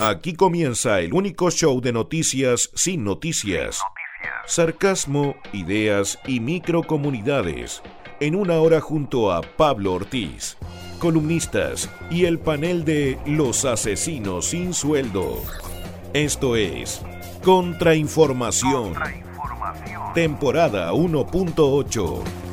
Aquí comienza el único show de noticias sin noticias. Sarcasmo, ideas y microcomunidades. En una hora junto a Pablo Ortiz, columnistas y el panel de Los Asesinos sin Sueldo. Esto es Contrainformación. Temporada 1.8.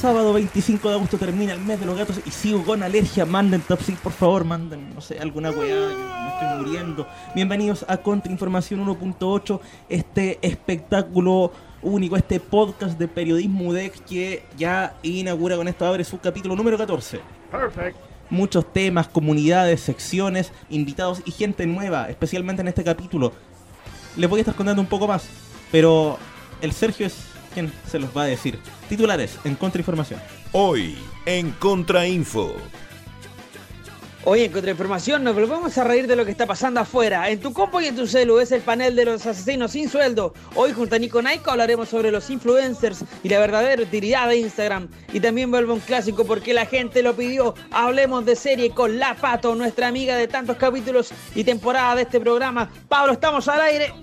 Sábado 25 de agosto termina el mes de los gatos y sigo con alergia. Manden top por favor, manden, no sé, alguna weá, yo me estoy muriendo. Bienvenidos a Contrainformación 1.8, este espectáculo único, este podcast de periodismo UDEX que ya inaugura con esto, abre su capítulo número 14. Perfect. Muchos temas, comunidades, secciones, invitados y gente nueva, especialmente en este capítulo. Les voy a estar contando un poco más, pero el Sergio es quien se los va a decir. Titulares en Contrainformación. Hoy en Contrainfo. Hoy en Contrainformación nos volvemos a reír de lo que está pasando afuera. En tu compo y en tu celu es el panel de los asesinos sin sueldo. Hoy junto a Nico Naiko hablaremos sobre los influencers y la verdadera utilidad de Instagram. Y también vuelve un clásico porque la gente lo pidió. Hablemos de serie con La Pato, nuestra amiga de tantos capítulos y temporada de este programa. Pablo, estamos al aire.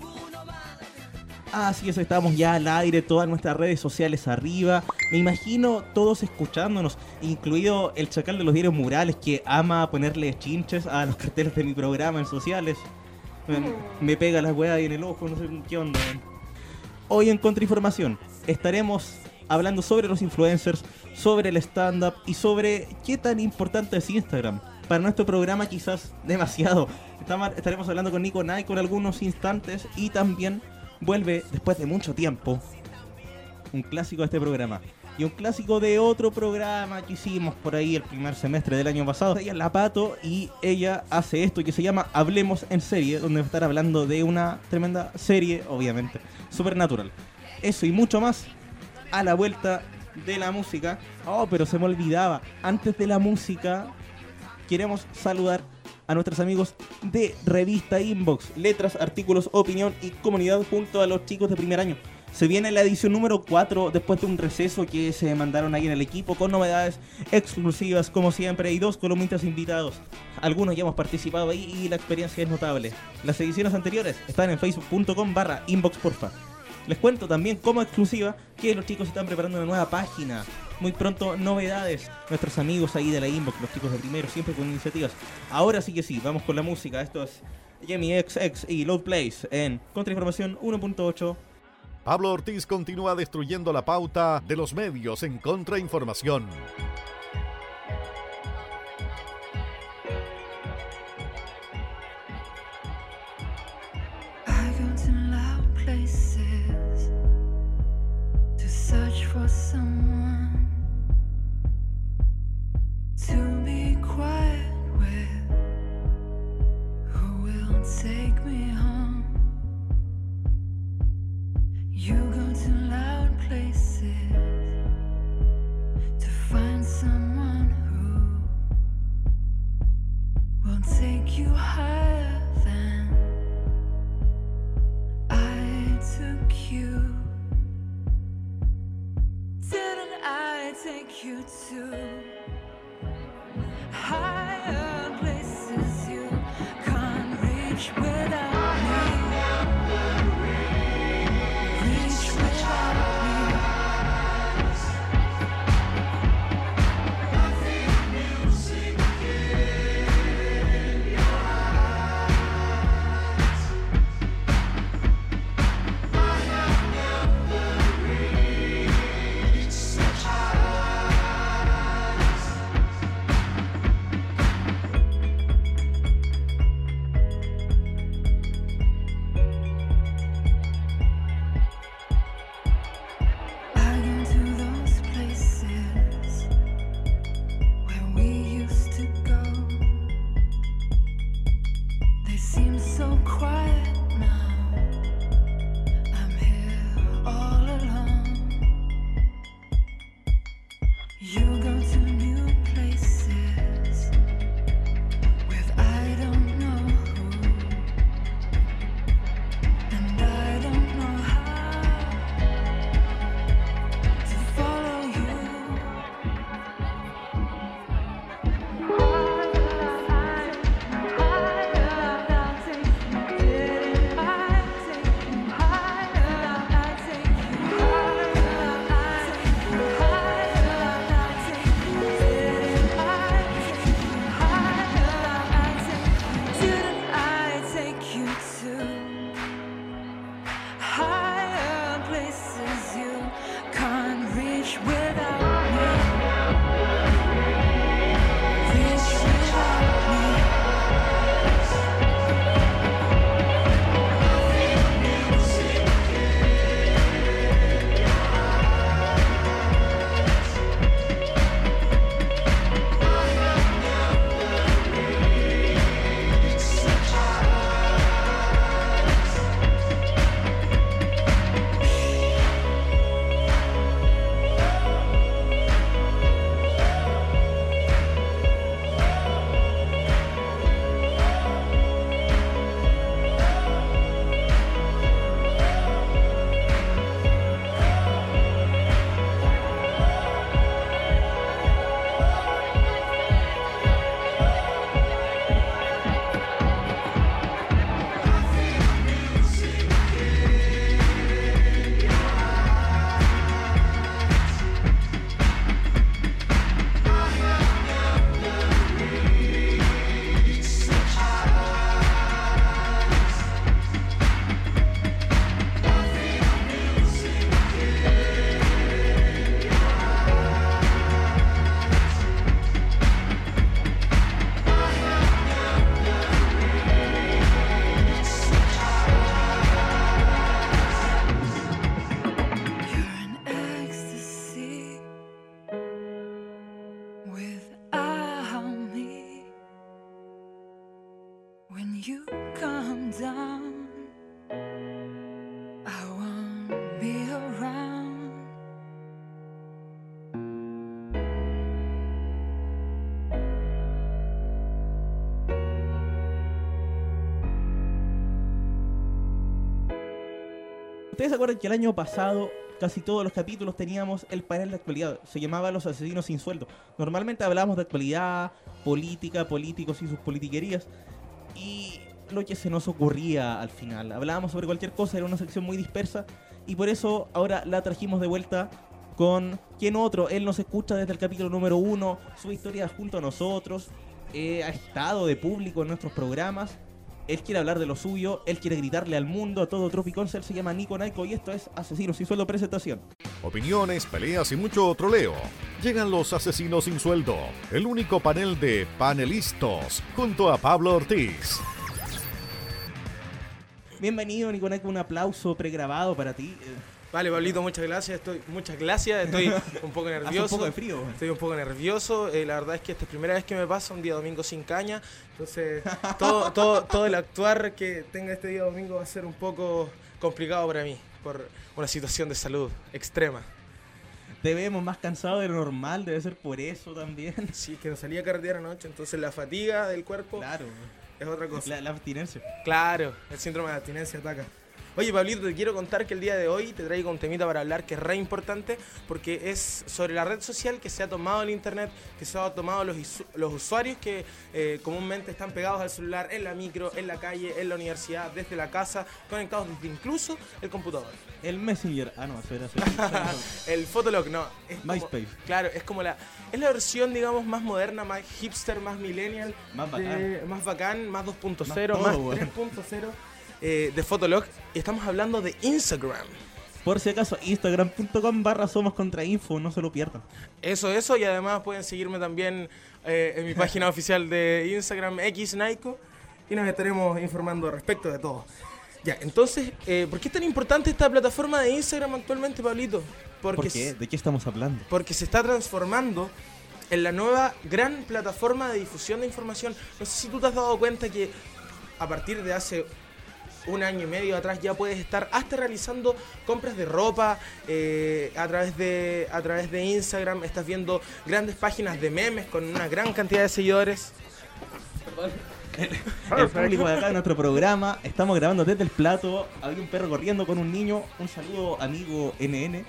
Así es, estamos ya al aire, todas nuestras redes sociales arriba. Me imagino todos escuchándonos, incluido el chacal de los diarios murales que ama ponerle chinches a los carteles de mi programa en sociales. Me, pega la weá ahí en el ojo, no sé qué onda. Hoy en Contrainformación estaremos hablando sobre los influencers, sobre el stand-up y sobre qué tan importante es Instagram. Para nuestro programa quizás demasiado. Estaremos hablando con Nico Nike con algunos instantes y también vuelve después de mucho tiempo un clásico de este programa. Y un clásico de otro programa que hicimos por ahí el primer semestre del año pasado. Ella es La Pato y ella hace esto que se llama Hablemos en serie, donde va a estar hablando de una tremenda serie, obviamente, supernatural. Eso y mucho más a la vuelta de la música. Oh, pero se me olvidaba. Antes de la música, queremos saludar a nuestros amigos de Revista Inbox, letras, artículos, opinión y comunidad junto a los chicos de primer año. Se viene la edición número 4 después de un receso que se mandaron ahí en el equipo con novedades exclusivas como siempre y dos columnistas invitados. Algunos ya hemos participado ahí y la experiencia es notable. Las ediciones anteriores están en facebook.com barra inboxporfa. Les cuento también como exclusiva que los chicos están preparando una nueva página. Muy pronto novedades. Nuestros amigos ahí de la inbox, los chicos de primero, siempre con iniciativas. Ahora sí que sí, vamos con la música. Esto es Jamie XX y Load Place en Contrainformación 1.8. Pablo Ortiz continúa destruyendo la pauta de los medios en contrainformación. Take you. Said I take you to higher ¿Ustedes se acuerdan que el año pasado casi todos los capítulos teníamos el panel de actualidad? Se llamaba Los Asesinos sin Sueldo. Normalmente hablábamos de actualidad, política, políticos y sus politiquerías. Y lo que se nos ocurría al final. Hablábamos sobre cualquier cosa, era una sección muy dispersa. Y por eso ahora la trajimos de vuelta con quien otro. Él nos escucha desde el capítulo número uno, su historia junto a nosotros. eh, ha estado de público en nuestros programas. Él quiere hablar de lo suyo, él quiere gritarle al mundo, a todo Tropicón. Él se llama Nico Naiko y esto es Asesinos sin sueldo presentación. Opiniones, peleas y mucho troleo. Llegan los asesinos sin sueldo, el único panel de panelistas junto a Pablo Ortiz. Bienvenido Nico un aplauso pregrabado para ti. Vale, Pablito, muchas gracias. Estoy, muchas gracias. Estoy un poco Hace un nervioso. poco de frío. Estoy un poco nervioso. eh, la verdad es que esta es la primera vez que me pasa un día domingo sin caña. Entonces, todo, todo, todo el actuar que tenga este día domingo va a ser un poco complicado para mí por una situación de salud extrema. Te vemos más cansado de lo normal, debe ser por eso también. Sí, que no salía a carretear anoche, entonces la fatiga del cuerpo Claro, es otra cosa. la, la abstinencia. Claro, el síndrome de abstinencia ataca. Oye, Pablito, te quiero contar que el día de hoy te traigo un temita para hablar que es re importante porque es sobre la red social que se ha tomado el internet, que se ha tomado los, los usuarios que eh, comúnmente están pegados al celular en la micro, en la calle, en la universidad, desde la casa, conectados desde incluso el computador. El Messenger. Ah, no, eso era el Fotolog, no. Es como- MySpace. Claro, es como la. Es la versión, digamos, más moderna, más hipster, más millennial. Más de- más bacán, más 2.0, Más más, todo, weón. 3.0 eh, de Fotolog. Y estamos hablando de Instagram. Por si acaso, instagram.com barra somos contra info, no se lo pierdan. Eso, eso. Y además pueden seguirme también eh, en mi página oficial de Instagram, XNico. Y nos estaremos informando respecto de todo. Ya, entonces, eh, ¿por qué es tan importante esta plataforma de Instagram actualmente, Pablito? Porque ¿Por qué? ¿De qué estamos hablando? porque se está transformando en la nueva gran plataforma de difusión de información. No sé si tú te has dado cuenta que a partir de hace un año y medio atrás ya puedes estar hasta realizando compras de ropa eh, a través de a través de Instagram. Estás viendo grandes páginas de memes con una gran cantidad de seguidores. El público de acá de nuestro programa, estamos grabando desde el plato, había un perro corriendo con un niño, un saludo amigo NN.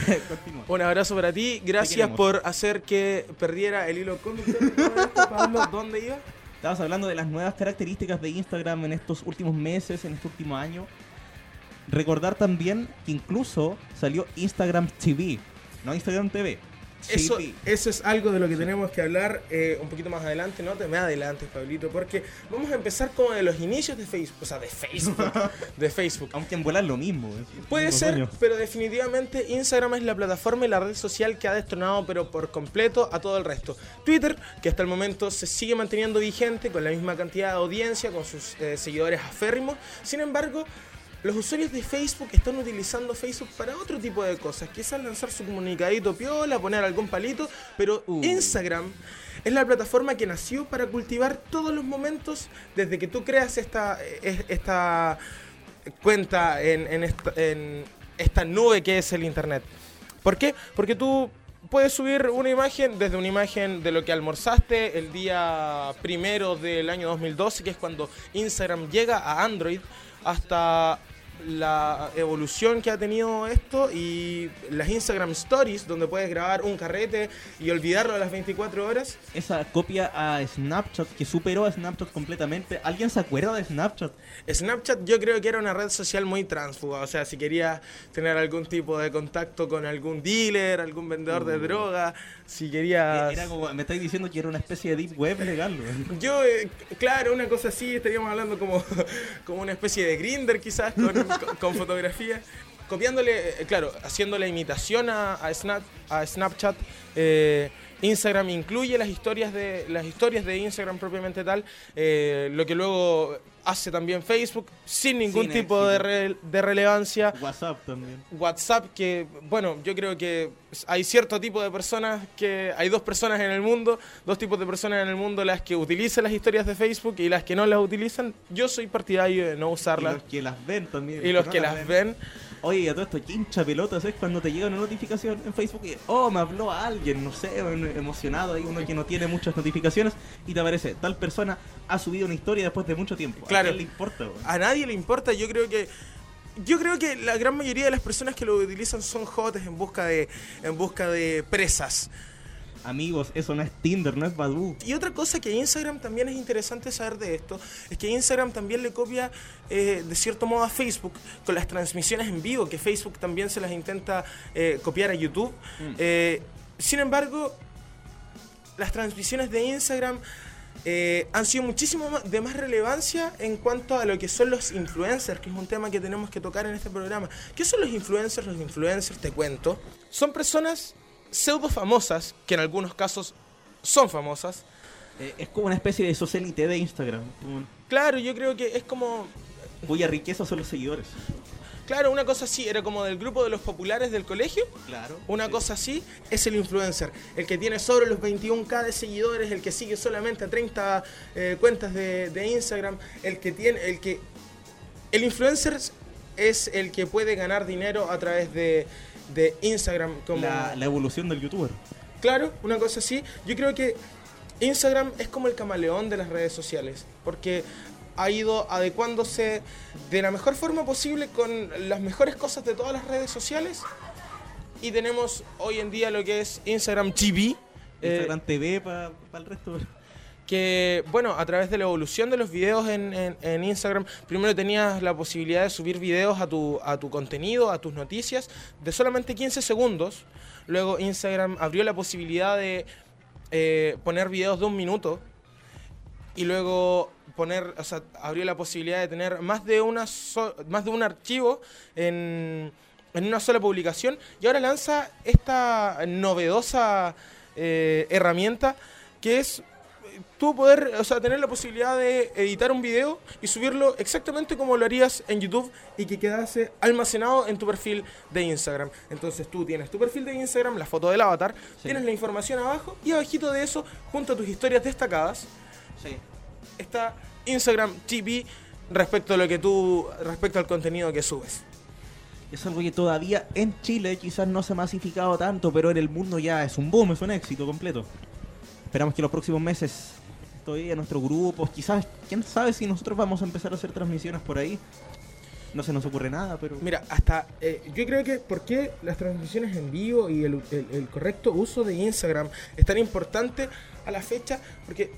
Un abrazo para ti. Gracias por hacer que perdiera el hilo conductor. Pablo ¿dónde iba? Estabas hablando de las nuevas características de Instagram en estos últimos meses, en este último año. Recordar también que incluso salió Instagram TV, no Instagram TV. Eso, eso es algo de lo que tenemos que hablar eh, un poquito más adelante, no te me adelantes, Pablito, porque vamos a empezar como de los inicios de Facebook, o sea, de Facebook, de Facebook. Aunque en volar lo mismo. Puede ser, pero definitivamente Instagram es la plataforma y la red social que ha destronado, pero por completo, a todo el resto. Twitter, que hasta el momento se sigue manteniendo vigente con la misma cantidad de audiencia, con sus eh, seguidores aférrimos. Sin embargo, los usuarios de Facebook están utilizando Facebook para otro tipo de cosas. Quizás lanzar su comunicadito piola, poner algún palito, pero Uh. Instagram es la plataforma que nació para cultivar todos los momentos desde que tú creas esta, eh, esta cuenta en, en esta, en esta nube que es el Internet. ¿Por qué? Porque tú puedes subir una imagen, desde una imagen de lo que almorzaste el día primero del año 2012, que es cuando Instagram llega a Android, hasta la evolución que ha tenido esto y las Instagram Stories, donde puedes grabar un carrete y olvidarlo a las 24 horas. Esa copia a Snapchat que superó a Snapchat completamente. ¿Alguien se acuerda de Snapchat? Snapchat yo creo que era una red social muy tránsfuga, o sea, si querías tener algún tipo de contacto con algún dealer, algún vendedor de droga, si querías... Eh, Era como, me estáis diciendo que era una especie de deep web legal. Yo, eh, claro, una cosa así, estaríamos hablando como, como una especie de grinder quizás, con, con- con fotografía. copiándole, eh, claro, haciendo la imitación a, a Snap- a Snapchat. eh, Instagram incluye las historias de las historias de Instagram propiamente tal, eh, lo que luego hace también Facebook sin ningún Sin tipo de, re- de relevancia. WhatsApp también. WhatsApp, que bueno, yo creo que hay cierto tipo de personas que hay dos personas en el mundo, dos tipos de personas en el mundo, las que utilizan las historias de Facebook y las que no las utilizan. Yo soy partidario de no Y usarlas los que las ven también. y los no que las ven. Oye, y a todo esto, ¿qué hincha pelotas es cuando te llega una notificación en Facebook y, oh, me habló alguien, no sé, emocionado, hay uno que no tiene muchas notificaciones y te aparece, tal persona ha subido una historia después de mucho tiempo. Claro. ¿A quién le importa? A nadie le importa, yo creo que yo creo que la gran mayoría de las personas que lo utilizan son jotes en busca de en busca de presas. Amigos, eso no es Tinder, no es Badoo. Y otra cosa que Instagram también es interesante saber de esto, es que Instagram también le copia eh, de cierto modo a Facebook con las transmisiones en vivo, que Facebook también se las intenta eh, copiar a YouTube. Eh, sin embargo, las transmisiones de Instagram eh, han sido muchísimo de más relevancia en cuanto a lo que son los influencers, que es un tema que tenemos que tocar en este programa. ¿Qué son los influencers? Los influencers, te cuento, son personas pseudo famosas, que en algunos casos son famosas. Eh, es como una especie de socialite de Instagram, Claro, yo creo que es como cuya riqueza son los seguidores. Claro, una cosa así, era como del grupo de los populares del colegio. Claro. Una cosa así es el influencer, el que tiene sobre los 21k de seguidores, el que sigue solamente a 30 eh, cuentas de, de Instagram, el que tiene, el que, el influencer es el que puede ganar dinero a través de, de Instagram, como La, la evolución del youtuber. Claro, una cosa así. Yo creo que Instagram es como el camaleón de las redes sociales, porque ha ido adecuándose de la mejor forma posible con las mejores cosas de todas las redes sociales. Y tenemos hoy en día lo que es Instagram TV. eh, Instagram TV para el resto. Que, bueno, a través de la evolución de los videos en, Instagram, primero tenías la posibilidad de subir videos a tu, a tu contenido, a tus noticias, de solamente 15 segundos. Luego Instagram abrió la posibilidad de eh, poner videos de un minuto. Y luego poner, o sea, abrió la posibilidad de tener más de, una más de un archivo en, en una sola publicación. Y ahora lanza esta novedosa eh, herramienta que es tú poder, o sea, tener la posibilidad de editar un video y subirlo exactamente como lo harías en YouTube y que quedase almacenado en tu perfil de Instagram. Entonces tú tienes tu perfil de Instagram, la foto del avatar, tienes la información abajo y abajito de eso, junto a tus historias destacadas, Sí. está Instagram TV respecto a lo que tú, respecto al contenido que subes. Es algo que todavía en Chile quizás no se ha masificado tanto, pero en el mundo ya es un boom, es un éxito completo. Esperamos que los próximos meses todavía nuestros grupos, quizás, quién sabe si nosotros vamos a empezar a hacer transmisiones por ahí. No se nos ocurre nada, pero... Mira, hasta eh, yo creo que por qué las transmisiones en vivo y el, el- el correcto uso de Instagram es tan importante a la fecha, porque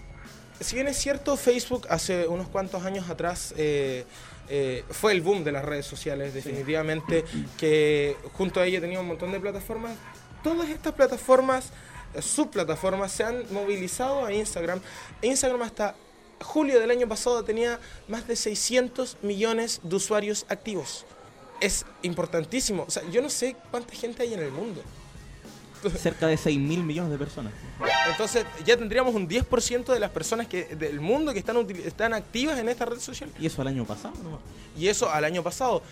si bien es cierto, Facebook hace unos cuantos años atrás eh, eh, fue el boom de las redes sociales, definitivamente, que junto a ella tenía un montón de plataformas. Todas estas plataformas, eh, subplataformas, se han movilizado a Instagram. Instagram hasta julio del año pasado tenía más de 600 millones de usuarios activos. Es importantísimo. O sea, yo no sé cuánta gente hay en el mundo. Cerca de 6 mil millones de personas. Entonces ya tendríamos un 10% de las personas que, del mundo que están, están activas en esta red social. Y eso el año pasado, ¿no? Y eso al año pasado.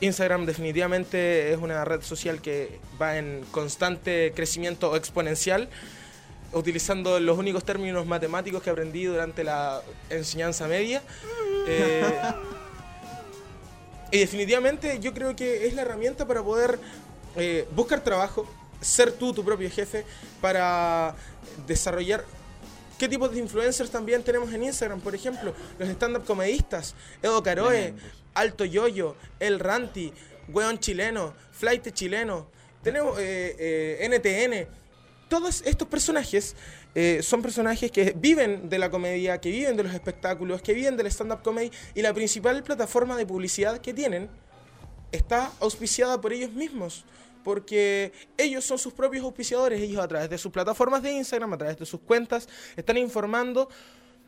Instagram definitivamente es una red social que va en constante crecimiento exponencial, utilizando los únicos términos matemáticos que aprendí durante la enseñanza media. Eh, y definitivamente yo creo que es la herramienta para poder eh, buscar trabajo, ser tú tu propio jefe, para desarrollar ¿Qué tipos de influencers también tenemos en Instagram? Por ejemplo, los stand-up comedistas, Edo Caroe. Alto Yoyo, El Ranti, Weón Chileno, Flight Chileno, tenemos eh, eh, NTN. Todos estos personajes eh, son personajes que viven de la comedia, que viven de los espectáculos, que viven del stand-up comedy y la principal plataforma de publicidad que tienen está auspiciada por ellos mismos. Porque ellos son sus propios auspiciadores, ellos a través de sus plataformas de Instagram, a través de sus cuentas, están informando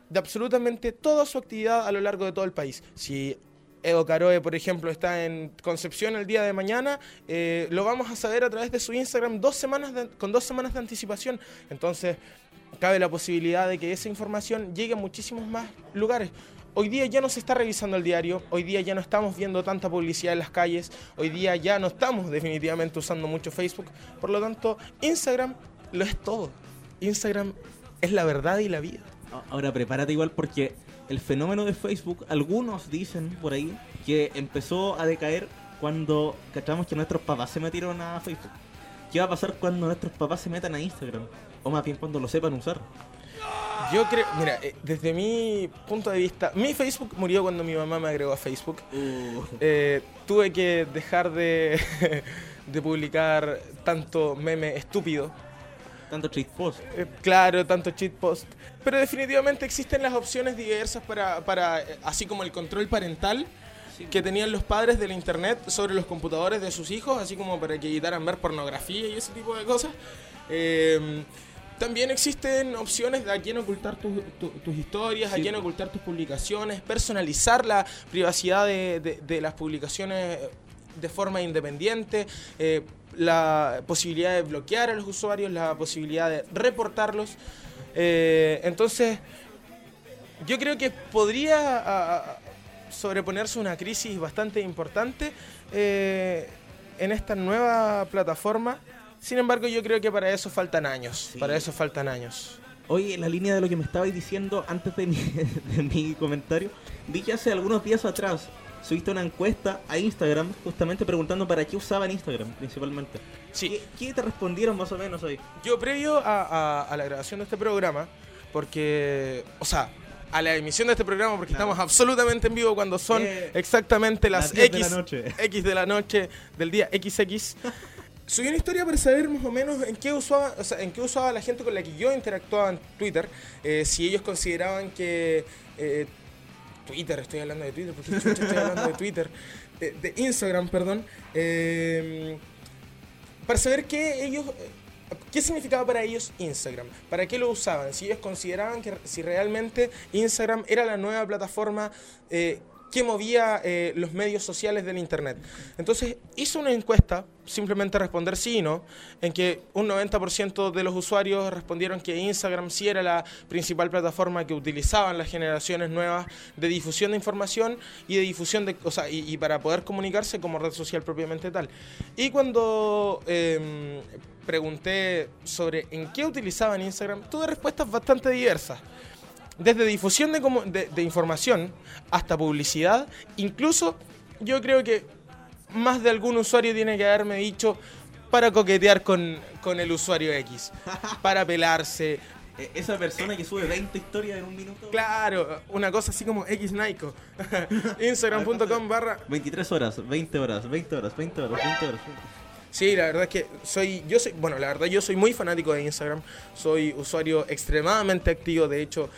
de absolutamente toda su actividad a lo largo de todo el país. Si Edo Caroe, por ejemplo, está en Concepción el día de mañana, eh, lo vamos a saber a través de su Instagram dos semanas con dos semanas de anticipación. Entonces, cabe la posibilidad de que esa información llegue a muchísimos más lugares. Hoy día ya no se está revisando el diario, hoy día ya no estamos viendo tanta publicidad en las calles, hoy día ya no estamos definitivamente usando mucho Facebook, por lo tanto Instagram lo es todo. Instagram es la verdad y la vida. Ahora prepárate igual porque el fenómeno de Facebook, algunos dicen por ahí que empezó a decaer cuando cachamos que nuestros papás se metieron a Facebook. ¿Qué va a pasar cuando nuestros papás se metan a Instagram? O más bien cuando lo sepan usar. Yo creo, mira, eh, desde mi punto de vista, mi Facebook murió cuando mi mamá me agregó a Facebook. Eh, tuve que dejar de, de publicar tanto meme estúpido. Tanto cheat post. Eh, claro, tanto cheat post. Pero definitivamente existen las opciones diversas para, para eh, así como el control parental que tenían los padres del internet sobre los computadores de sus hijos, así como para que evitaran ver pornografía y ese tipo de cosas. Eh, también existen opciones de a quién ocultar tus- tu- tus historias, a quién ocultar tus publicaciones, personalizar la privacidad de, de- de las publicaciones de forma independiente, eh, la posibilidad de bloquear a los usuarios, la posibilidad de reportarlos. Eh, entonces, yo creo que podría a- a- sobreponerse una crisis bastante importante eh, en esta nueva plataforma. Sin embargo, yo creo que para eso faltan años. Sí. Para eso faltan años. Oye, en la línea de lo que me estabais diciendo antes de mi, de mi comentario, vi que hace algunos días atrás subiste una encuesta a Instagram justamente preguntando para qué usaban Instagram principalmente. Sí. ¿Qué, qué te respondieron más o menos ahí? Yo previo a, a- a la grabación de este programa, porque, o sea, a la emisión de este programa, porque Claro. estamos absolutamente en vivo cuando son Eh, exactamente las, las 10 de X, la noche. X de la noche del día XX. Subí una historia para saber más o menos en qué usaba, o sea, en qué usaba la gente con la que yo interactuaba en Twitter, eh, si ellos consideraban que eh, Twitter, estoy hablando de Twitter, porque estoy hablando de Twitter, de, de Instagram, perdón, eh, para saber qué ellos, qué significaba para ellos Instagram, para qué lo usaban, si ellos consideraban que si realmente Instagram era la nueva plataforma eh, que movía eh, los medios sociales del Internet. Entonces hizo una encuesta, simplemente responder sí y no, en que un 90% de los usuarios respondieron que Instagram sí era la principal plataforma que utilizaban las generaciones nuevas de difusión de información y de difusión de, o y para poder comunicarse como red social propiamente tal. Y cuando em, pregunté sobre en qué utilizaban Instagram, tuve respuestas bastante diversas desde difusión de, de- de información hasta publicidad, incluso yo creo que más de algún usuario tiene que haberme dicho para coquetear con, con el usuario X, para pelarse. Eh, Esa persona que sube 20 historias en un minuto. Claro, una cosa así como X Nico. Instagram.com barra 23 horas, 20 horas, 20 horas, 20 horas, 20 horas. Sí, la verdad es que soy, yo soy, bueno, la verdad yo soy muy fanático de Instagram, soy usuario extremadamente activo, de hecho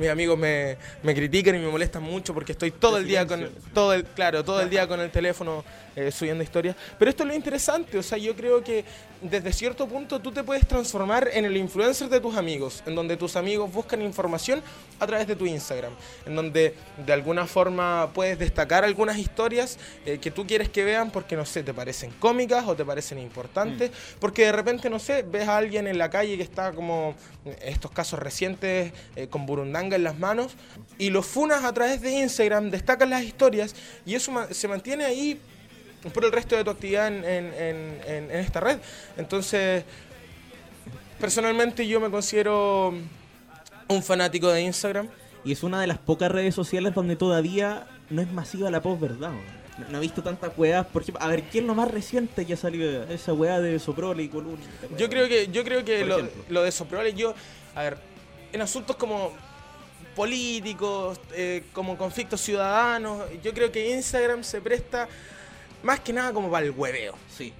mis amigos me, me critican y me molestan mucho porque estoy todo el día con, todo el, claro, todo el día con el teléfono eh, subiendo historias, pero esto es lo interesante, o sea, yo creo que desde cierto punto tú te puedes transformar en el influencer de tus amigos, en donde tus amigos buscan información a través de tu Instagram, en donde de alguna forma puedes destacar algunas historias eh, que tú quieres que vean porque, no sé, te parecen cómicas o te parecen importantes, porque de repente, no sé, ves a alguien en la calle que está como estos casos recientes eh, con burundanga en las manos y los funas a través de Instagram, destacas las historias y eso se mantiene ahí por el resto de tu actividad en, en- en- en- en esta red. Entonces, personalmente yo me considero un fanático de Instagram. Y es una de las pocas redes sociales donde todavía no es masiva la posverdad. No, no he visto tantas weas. Por ejemplo, a ver, ¿quién es lo más reciente que ha salido? Esa wea de Soprole y Columna. Yo creo que, yo creo que lo de Soprole, yo, a ver, en asuntos como políticos, eh, como conflictos ciudadanos, yo creo que Instagram se presta más que nada como para el hueveo. Sí.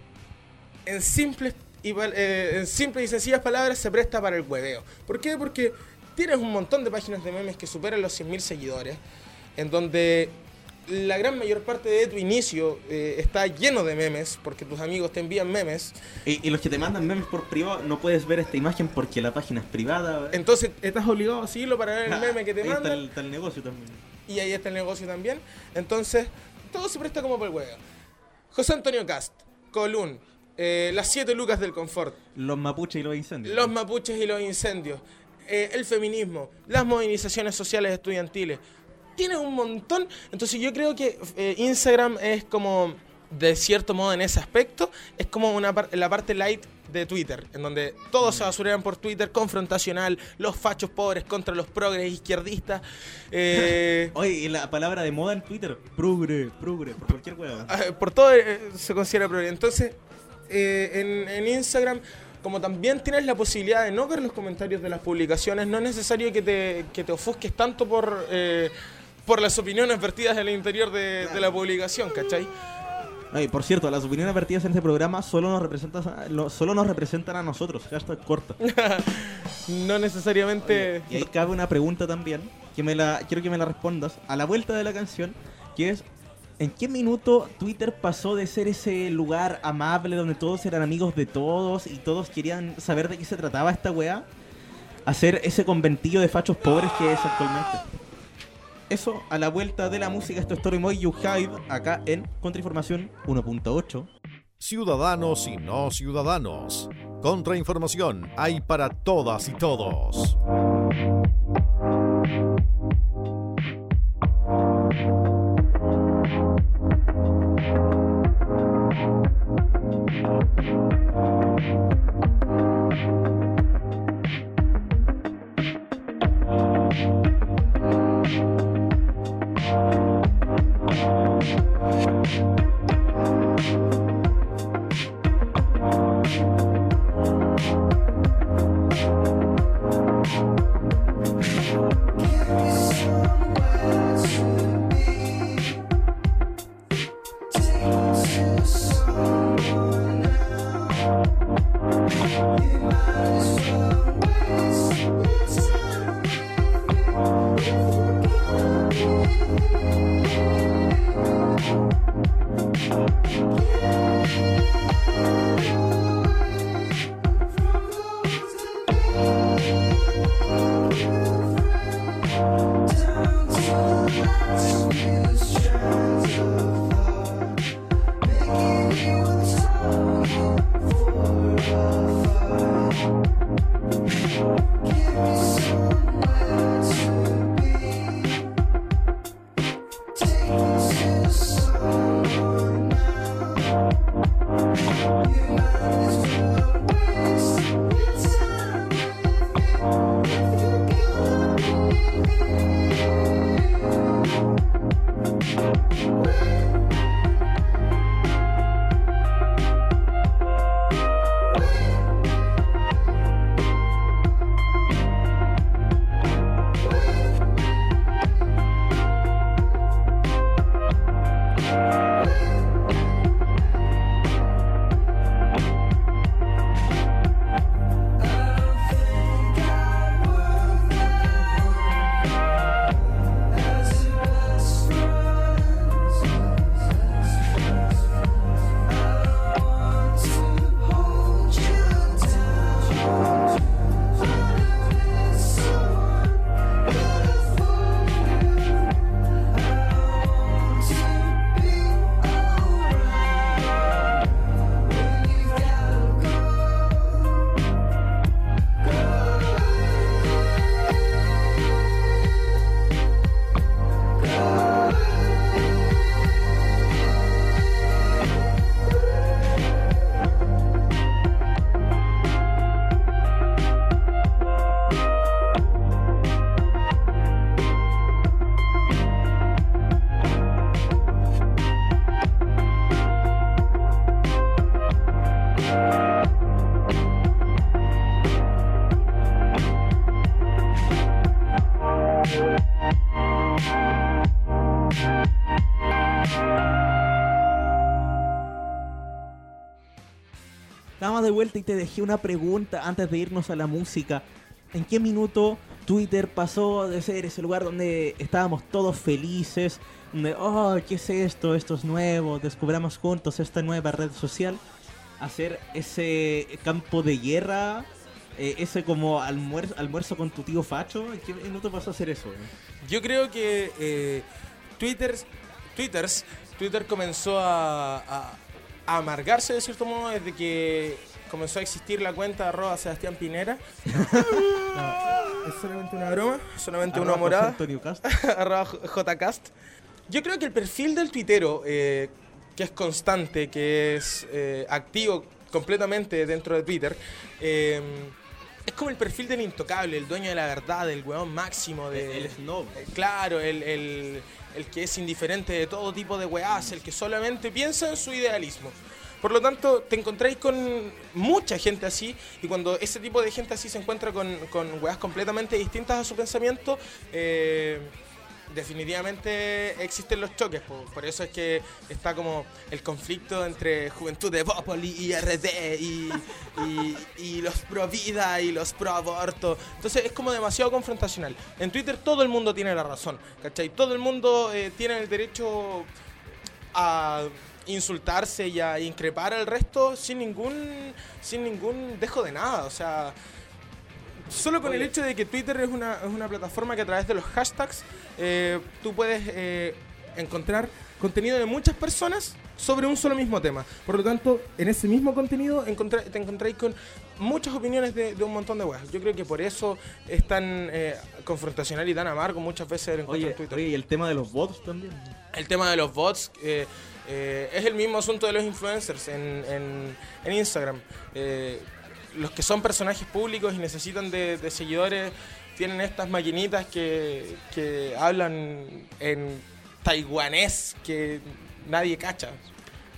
en simples y, eh, en simples y sencillas palabras se presta para el hueveo. ¿Por qué? Porque tienes un montón de páginas de memes que superan los 100.000 seguidores, en donde la gran mayor parte de tu inicio eh, está lleno de memes, porque tus amigos te envían memes. Y, y los que te mandan memes por privado no puedes ver esta imagen porque la página es privada. weón. Entonces estás obligado a seguirlo para ver el meme que te ahí está mandan. el, está el negocio también. y ahí está el negocio también. Entonces, todo se presta como para el huevo. José Antonio Cast, Colún, eh, las siete lucas del confort, Los mapuches y los incendios. los mapuches y los incendios, eh, el feminismo, las movilizaciones sociales estudiantiles. Tiene un montón. Entonces yo creo que eh, Instagram es como, de cierto modo en ese aspecto, es como una par- la parte light de Twitter, en donde todos se basurean por Twitter, confrontacional, los fachos pobres contra los progres izquierdistas. eh, Oye, y la palabra de moda en Twitter, progre, progre, por cualquier hueá. Ah, por todo eh, se considera progre. Entonces, eh, en, en Instagram, como también tienes la posibilidad de no ver los comentarios de las publicaciones, no es necesario que te, que te ofusques tanto por, eh, por las opiniones vertidas en el interior de, de la publicación, ¿cachai? Ay, por cierto, las opiniones vertidas en este programa solo nos representan, lo- solo nos representan a nosotros. Hashtag corta. No necesariamente... Y ahí cabe una pregunta también, que me la quiero que me la respondas a la vuelta de la canción, que es ¿en qué minuto Twitter pasó de ser ese lugar amable donde todos eran amigos de todos y todos querían saber de qué se trataba esta weá? A ser ese conventillo de fachos pobres que es actualmente. Eso a la vuelta de la música, esto es Story Moy You Hide, acá en Contrainformación 1.8. Ciudadanos y no ciudadanos. Contrainformación hay para todas y todos. Thank you. Y te dejé una pregunta antes de irnos a la música. ¿En qué minuto Twitter pasó de ser ese lugar donde estábamos todos felices? Donde, oh, ¿qué es esto? Esto es nuevo, descubramos juntos esta nueva red social. A ser ese campo de guerra, eh, ese como almuerzo, almuerzo con tu tío Facho. ¿En qué minuto pasó a ser eso? Yo creo que eh, Twitter twitters, Twitter comenzó a amargarse de cierto modo desde que comenzó a existir la cuenta arroba Sebastián Pinera. No, es solamente una broma, solamente una Arroba José morada. Antonio Cast. arroba J- jcast. Yo creo que el perfil del tuitero, eh, que es constante, que es eh, activo completamente dentro de Twitter, eh, es como el perfil del intocable, el dueño de la verdad, el weón máximo, de, El snob. eh, Claro, el, el- el que es indiferente de todo tipo de weás, el que solamente piensa en su idealismo. Por lo tanto, te encontráis con mucha gente así, y cuando ese tipo de gente así se encuentra con, con weas completamente distintas a su pensamiento, eh, definitivamente existen los choques. po. Por, eso es que está como el conflicto entre Juventud de Popoli y RD y, y- y los pro vida y los pro aborto. Entonces es como demasiado confrontacional. En Twitter todo el mundo tiene la razón, ¿cachai? Todo el mundo eh, tiene el derecho a insultarse y a increpar al resto sin ningún sin ningún dejo de nada, o sea, solo con el hecho de que Twitter es una, es una plataforma que a través de los hashtags eh, tú puedes eh, encontrar contenido de muchas personas sobre un solo mismo tema. Por lo tanto, en ese mismo contenido encontrá- te encontráis con muchas opiniones de, de un montón de weas. Yo creo que por eso es tan eh, confrontacional y tan amargo muchas veces el encuentro Oye, en Twitter. oye, y el tema de los bots también. El tema de los bots eh, eh, es el mismo asunto de los influencers en, en- Instagram. Eh, los que son personajes públicos y necesitan de, seguidores tienen estas maquinitas que, hablan en taiwanés que nadie cacha.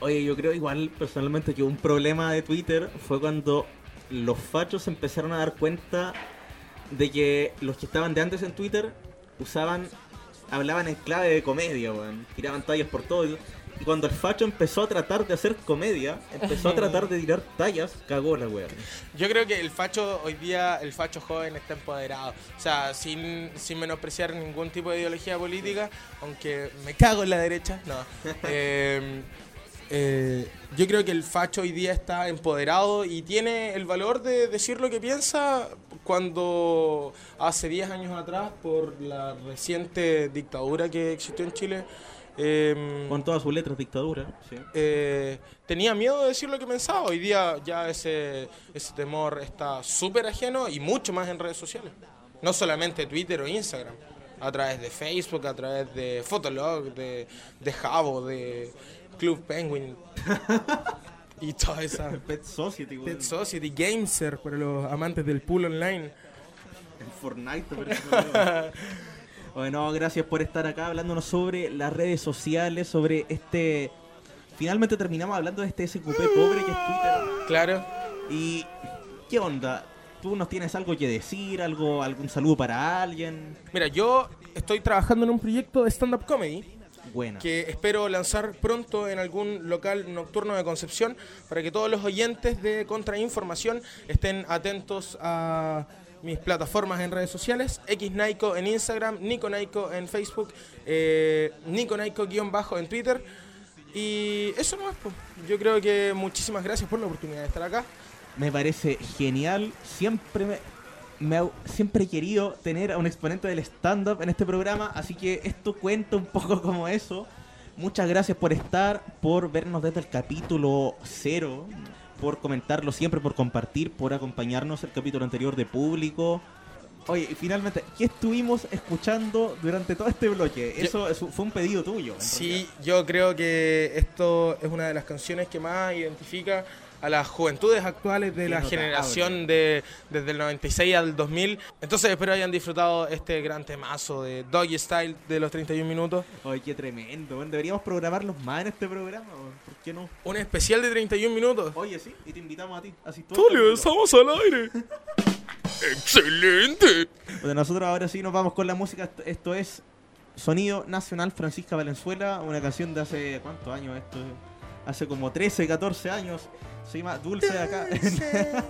Oye, yo creo igual personalmente que un problema de Twitter fue cuando los fachos empezaron a dar cuenta de que los que estaban de antes en Twitter usaban, hablaban en clave de comedia, weón. Tiraban tallas por todo. Cuando el facho empezó a tratar de hacer comedia, empezó a tratar de tirar tallas, cagó la weón. Yo creo que el facho hoy día, el facho joven está empoderado. O sea, sin, sin menospreciar ningún tipo de ideología política, aunque me cago en la derecha, no. Eh, eh, yo creo que el facho hoy día está empoderado y tiene el valor de decir lo que piensa cuando hace 10 años atrás, por la reciente dictadura que existió en Chile, eh, Con todas sus letras, dictadura. Sí. eh, tenía miedo de decir lo que pensaba. Hoy día ya ese, ese temor está súper ajeno y mucho más en redes sociales. No solamente Twitter o Instagram. A través de Facebook, a través de Fotolog, de, de Jabo, de Club Penguin. y toda esa... Pet Society. Pet Society, Gameser para los amantes del pool online. En Fortnite. bueno, gracias por estar acá hablándonos sobre las redes sociales, sobre este... Finalmente terminamos hablando de este SQP pobre que es Twitter. Claro. ¿Y qué onda? ¿Tú nos tienes algo que decir? algo ¿Algún saludo para alguien? Mira, yo estoy trabajando en un proyecto de stand-up comedy. Buena. que espero lanzar pronto en algún local nocturno de Concepción para que todos los oyentes de Contrainformación estén atentos a mis plataformas en redes sociales, XNaico en Instagram, Nico Naiko en Facebook, eh, Nico Naiko guion bajo en Twitter. Y eso no es, yo creo que muchísimas gracias por la oportunidad de estar acá. Me parece genial. Siempre me, me ha- siempre he querido tener a un exponente del stand-up en este programa, así que esto cuenta un poco como eso. Muchas gracias por estar, por vernos desde el capítulo cero, por comentarlo siempre, por compartir, por acompañarnos el capítulo anterior de público. Oye, y finalmente, ¿qué estuvimos escuchando durante todo este bloque? Eso, eso fue un pedido tuyo. Sí, yo creo que esto es una de las canciones que más identifica a las juventudes actuales de Qué la notable. generación de desde el 96 al 2000. Entonces espero hayan disfrutado este gran temazo de Doggy Style de los 31 minutos. Ay, qué tremendo. Deberíamos programarlos más en este programa. ¿Por qué no? Un especial de 31 minutos. Oye, sí, y te invitamos a ti. Así todo Tulio, estamos al aire. ¡Excelente! Bueno, nosotros ahora sí nos vamos con la música. Esto- Esto es Sonido Nacional Francisca Valenzuela, una canción de hace. ¿Cuántos años esto? Hace como 13, 14 años. Se llama Dulce acá.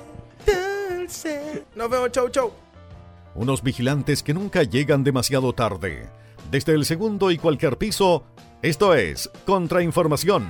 Nos vemos, chau, chau. Unos vigilantes que nunca llegan demasiado tarde. Desde el segundo y cualquier piso, esto es Contrainformación.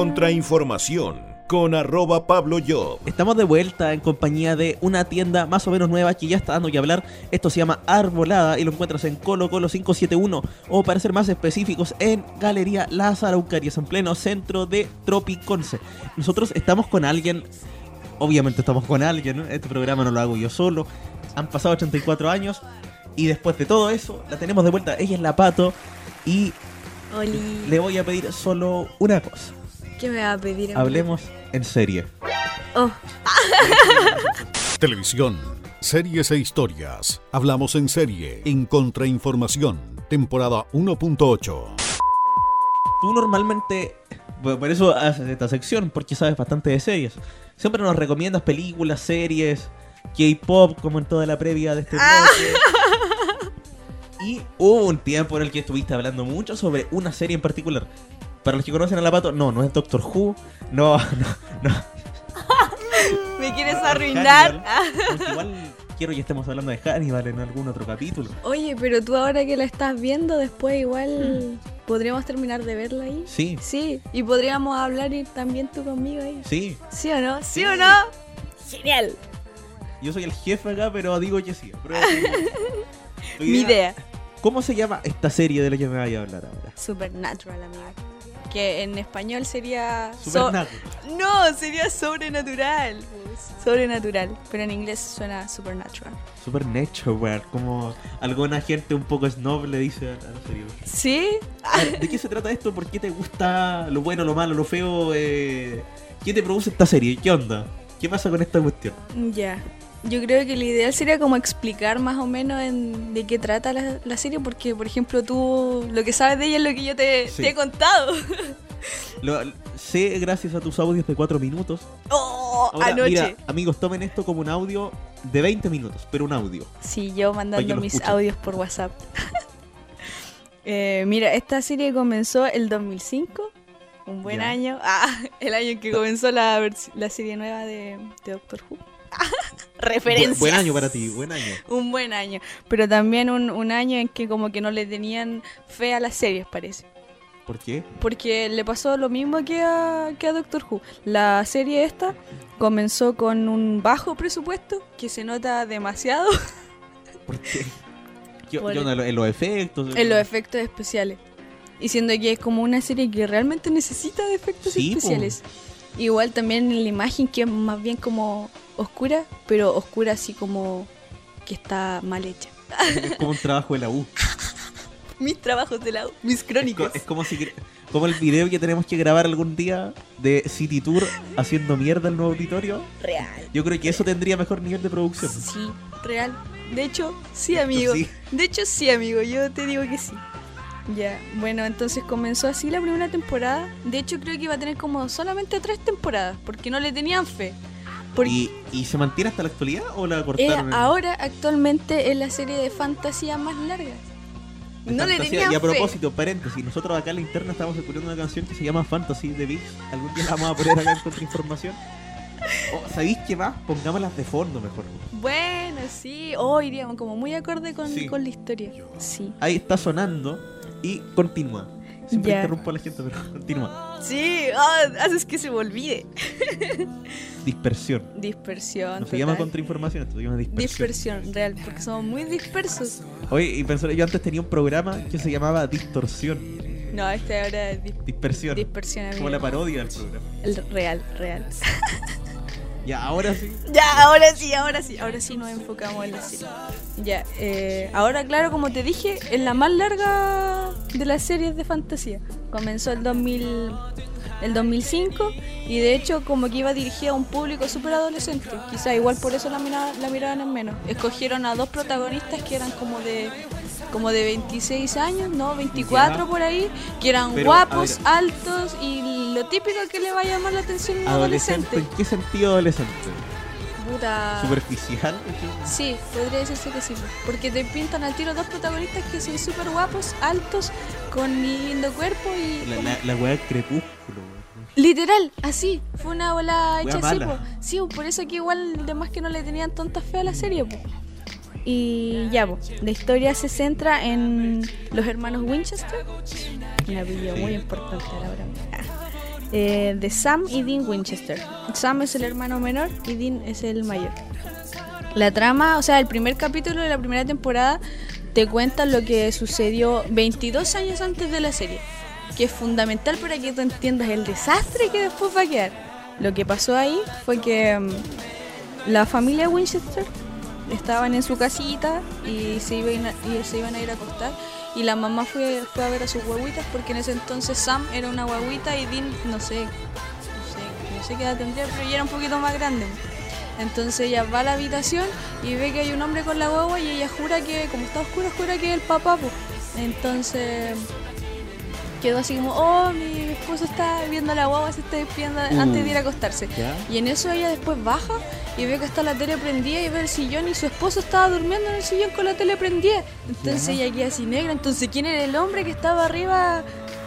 Contrainformación con arroba Pablo Job. Estamos de vuelta en compañía de una tienda más o menos nueva que ya está dando que hablar. Esto se llama Arbolada y lo encuentras en Colo Colo 571 o para ser más específicos en Galería Las Araucarias en pleno centro de Tropiconce. Nosotros estamos con alguien, obviamente estamos con alguien, ¿no? este programa no lo hago yo solo. Han pasado 84 años y después de todo eso la tenemos de vuelta. Ella es la Pato y Oli, le voy a pedir solo una cosa. ¿Qué me va a pedir? amigo? Hablemos en serie. Oh, Televisión, series e historias. Hablamos en serie, en Contrainformación, temporada 1.8. Tú normalmente, por eso haces esta sección, porque sabes bastante de series. Siempre nos recomiendas películas, series, K-pop, como en toda la previa de este bloque. Y hubo un tiempo en el que estuviste hablando mucho sobre una serie en particular. Para los que conocen a la Pato, no, no es Doctor Who, no, no, no. ¿me quieres arruinar? Hannibal, igual quiero que estemos hablando de Hannibal en algún otro capítulo. Oye, pero tú ahora que la estás viendo, después igual podríamos terminar de verla ahí. Sí, Sí, y podríamos hablar y también tú conmigo ahí. sí. ¿Sí o no? ¿Sí, o no? Genial. Yo soy el jefe acá, pero digo que sí. Pero- Mi idea. ¿Cómo se llama esta serie de la que me vaya a hablar ahora? Supernatural, amigo. Que en español sería... so- Supernatural. No, sería sobrenatural. Sobrenatural. Pero en inglés suena supernatural. Supernatural, como alguna gente un poco snob le dice a. ¿Sí? ¿De qué se trata esto? ¿Por qué te gusta lo bueno, lo malo, lo feo? Eh, ¿Qué te produce esta serie? ¿Qué onda? ¿Qué pasa con esta cuestión? Ya. Yo creo que lo ideal sería como explicar más o menos en, de qué trata la, la serie, porque por ejemplo tú lo que sabes de ella es lo que yo te, Sí. te he contado. Lo, sé gracias a tus audios de 4 minutos. Oh, Ahora, anoche. mira, amigos, tomen esto como un audio de 20 minutos, pero un audio. Sí, yo mandando mis escuchen. audios por WhatsApp. Eh, mira, esta serie comenzó el 2005, un buen Ya. año. Ah, el año en que comenzó la, la serie nueva de, de Doctor Who. Referencias. Buen, buen año para ti, buen año. Un buen año. Pero también un, un año en que como que no le tenían fe a las series, parece. ¿Por qué? Porque le pasó lo mismo que a, que a Doctor Who. La serie esta comenzó con un bajo presupuesto que se nota demasiado ¿Por qué? ¿Qué, Por qué onda? ¿En los efectos? en los efectos especiales. Y siendo que es como una serie que realmente necesita de efectos Sí, po. especiales. Igual también en la imagen que es más bien como oscura, pero oscura así como que está mal hecha. Es como un trabajo de la U. Mis trabajos de la U, mis Es, crónicas. co- es como si como el video que tenemos que grabar algún día de City Tour haciendo mierda el nuevo auditorio. Real. Yo creo que eso tendría mejor nivel de producción. Sí, real. De hecho, sí, amigo. Sí. De hecho, sí, amigo. Yo te digo que sí. Ya, bueno, entonces comenzó así la primera temporada. De hecho, creo que iba a tener como solamente tres temporadas, porque no le tenían fe. Porque ¿Y, y se mantiene hasta la actualidad o la eh, cortaron? ahora, actualmente, es la serie de fantasía más larga. de No le Y a fe. propósito, paréntesis, nosotros acá en la interna estamos escuchando una canción que se llama Fantasy de Beats. Algún día la vamos a poner acá en Contrainformación. O, ¿Sabéis qué más? Pongámoslas de fondo mejor. Bueno, sí. Oh, iríamos como muy acorde con, Sí. con la historia. Sí. Ahí está sonando y continúa. Siempre Ya. interrumpo a la gente, pero continúa. Sí, ah, haces que se me olvide. Dispersión. Dispersión. No se llama contrainformación, esto se llama dispersión. Dispersión, real, porque somos muy dispersos. Oye, y pensé, yo antes tenía un programa que se llamaba Distorsión. No, este ahora es dis- Dispersión. dispersión, amigo. Como la parodia del programa. El real, real. Ya, ahora sí. Ya, ahora sí, ahora sí, ahora sí nos enfocamos en la serie. Ya, eh, ahora claro, como te dije, es la más larga de las series de fantasía. Comenzó el 2000, el 2005 y de hecho como que iba dirigida a un público súper adolescente. Quizá igual por eso la, mira- la miraban en menos. Escogieron a dos protagonistas que eran como de como de 26 años, ¿no? 24 Ya. por ahí, que eran Pero, guapos, ver. altos y lo típico que le va a llamar la atención a un Adolescente. ¿En qué sentido adolescente? Puta. ¿Superficial? Sí, podría decirse que sí. Porque te pintan al tiro dos protagonistas que son súper guapos, altos, con lindo cuerpo y. La, como- la, la weá del crepúsculo. Literal, así. Fue una bola hecha así, po. Sí, po, por eso que igual de más que no le tenían tanta fe a la serie, po. Y ya, po. La historia se centra en los hermanos Winchester. Un apellido Sí. muy importante a la hora. eh, de Sam y Dean Winchester. Sam es el hermano menor y Dean es el mayor. La trama, o sea, el primer capítulo de la primera temporada te cuenta lo que sucedió 22 años antes de la serie, que es fundamental para que tú entiendas el desastre que después va a quedar. Lo que pasó ahí fue que mm, la familia Winchester estaban en su casita y se, iban a, y se iban a ir a acostar y la mamá fue, fue a ver a sus guaguitas porque en ese entonces Sam era una guaguita y Dean, no sé, no sé, no sé qué edad pero ya era un poquito más grande. Entonces ella va a la habitación y ve que hay un hombre con la guagua y ella jura que, como está oscuro, jura que es el papá. Entonces quedó así como, oh, mi esposo está viendo la guagua, se está despidiendo antes de ir a acostarse. Y en eso ella después baja y ve que está la tele prendida y ve el sillón y su esposo estaba durmiendo en el sillón con la tele prendida. Entonces ella queda así negra. Entonces, ¿quién era el hombre que estaba arriba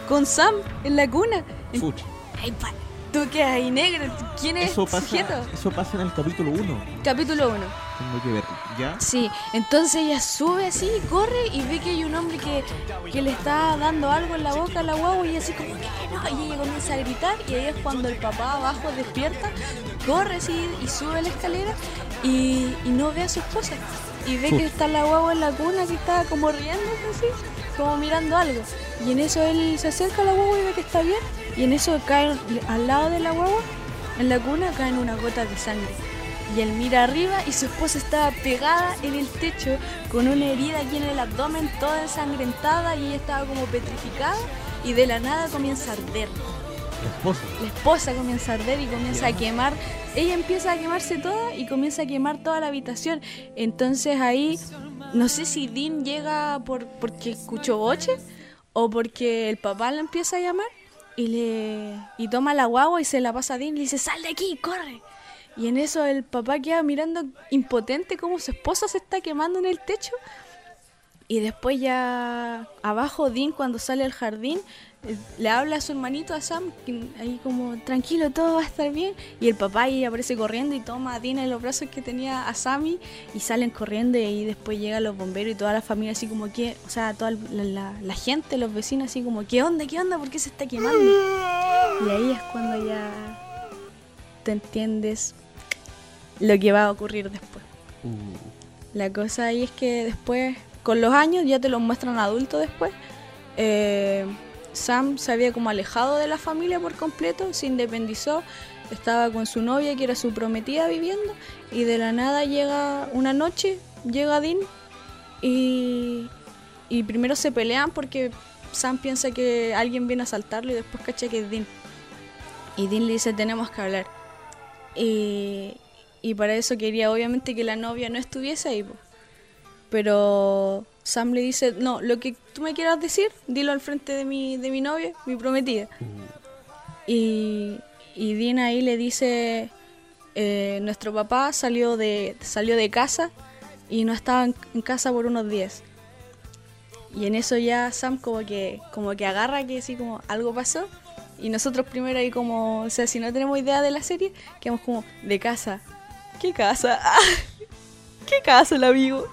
con Sam en la cuna? Fuchi. Ay, pa, tú quedas ahí negro. ¿Quién es Eso el sujeto? pasa, eso pasa en el capítulo 1. Capítulo 1. Tengo que ver. ¿Ya? Sí, entonces ella sube así, corre y ve que hay un hombre que, que le está dando algo en la boca a la guagua y así como que no, y ella comienza a gritar y ahí es cuando el papá abajo despierta, corre así y sube la escalera y, y no ve a su esposa y ve que está la guagua en la cuna que está como riendo así, como mirando algo y en eso él se acerca a la guagua y ve que está bien y en eso cae al lado de la guagua, en la cuna caen unas gotas de sangre. Y él mira arriba y su esposa estaba pegada en el techo con una herida aquí en el abdomen toda ensangrentada y ella estaba como petrificada y de la nada comienza a arder. La esposa. La esposa comienza a arder y comienza a quemar. Ella empieza a quemarse toda y comienza a quemar toda la habitación. Entonces ahí, no sé si Dean llega por, porque escuchó boche o porque el papá la empieza a llamar y le y toma la guagua y se la pasa a Dean y le dice, sal de aquí, corre. Y en eso el papá queda mirando impotente como su esposa se está quemando en el techo. Y después ya abajo Dean cuando sale al jardín le habla a su hermanito a Sam que ahí como tranquilo todo va a estar bien y el papá ahí aparece corriendo y toma a Dean en los brazos que tenía a Sammy y salen corriendo y ahí después llegan los bomberos y toda la familia así como que o sea toda la, la- la gente los vecinos así como qué onda qué onda por qué se está quemando y ahí es cuando ya te entiendes lo que va a ocurrir después. La cosa ahí es que después, con los años, ya te lo muestran adulto después. eh, Sam se había como alejado de la familia por completo, se independizó, estaba con su novia que era su prometida viviendo y de la nada llega una noche, llega Dean y, y primero se pelean porque Sam piensa que alguien viene a asaltarlo y después cacha que es Dean. Y Dean le dice tenemos que hablar. Y, y para eso quería obviamente que la novia no estuviese ahí. Pero Sam le dice, no, lo que tú me quieras decir, dilo al frente de mi, de mi novia, mi prometida. Y, y Dean ahí le dice, eh, nuestro papá salió de, salió de casa y no estaba en, en casa por unos días. Y en eso ya Sam como que, como que agarra que sí, como algo pasó. Y nosotros primero ahí como, o sea, si no tenemos idea de la serie, quedamos como, de casa. ¿Qué casa? ¿Qué casa el amigo?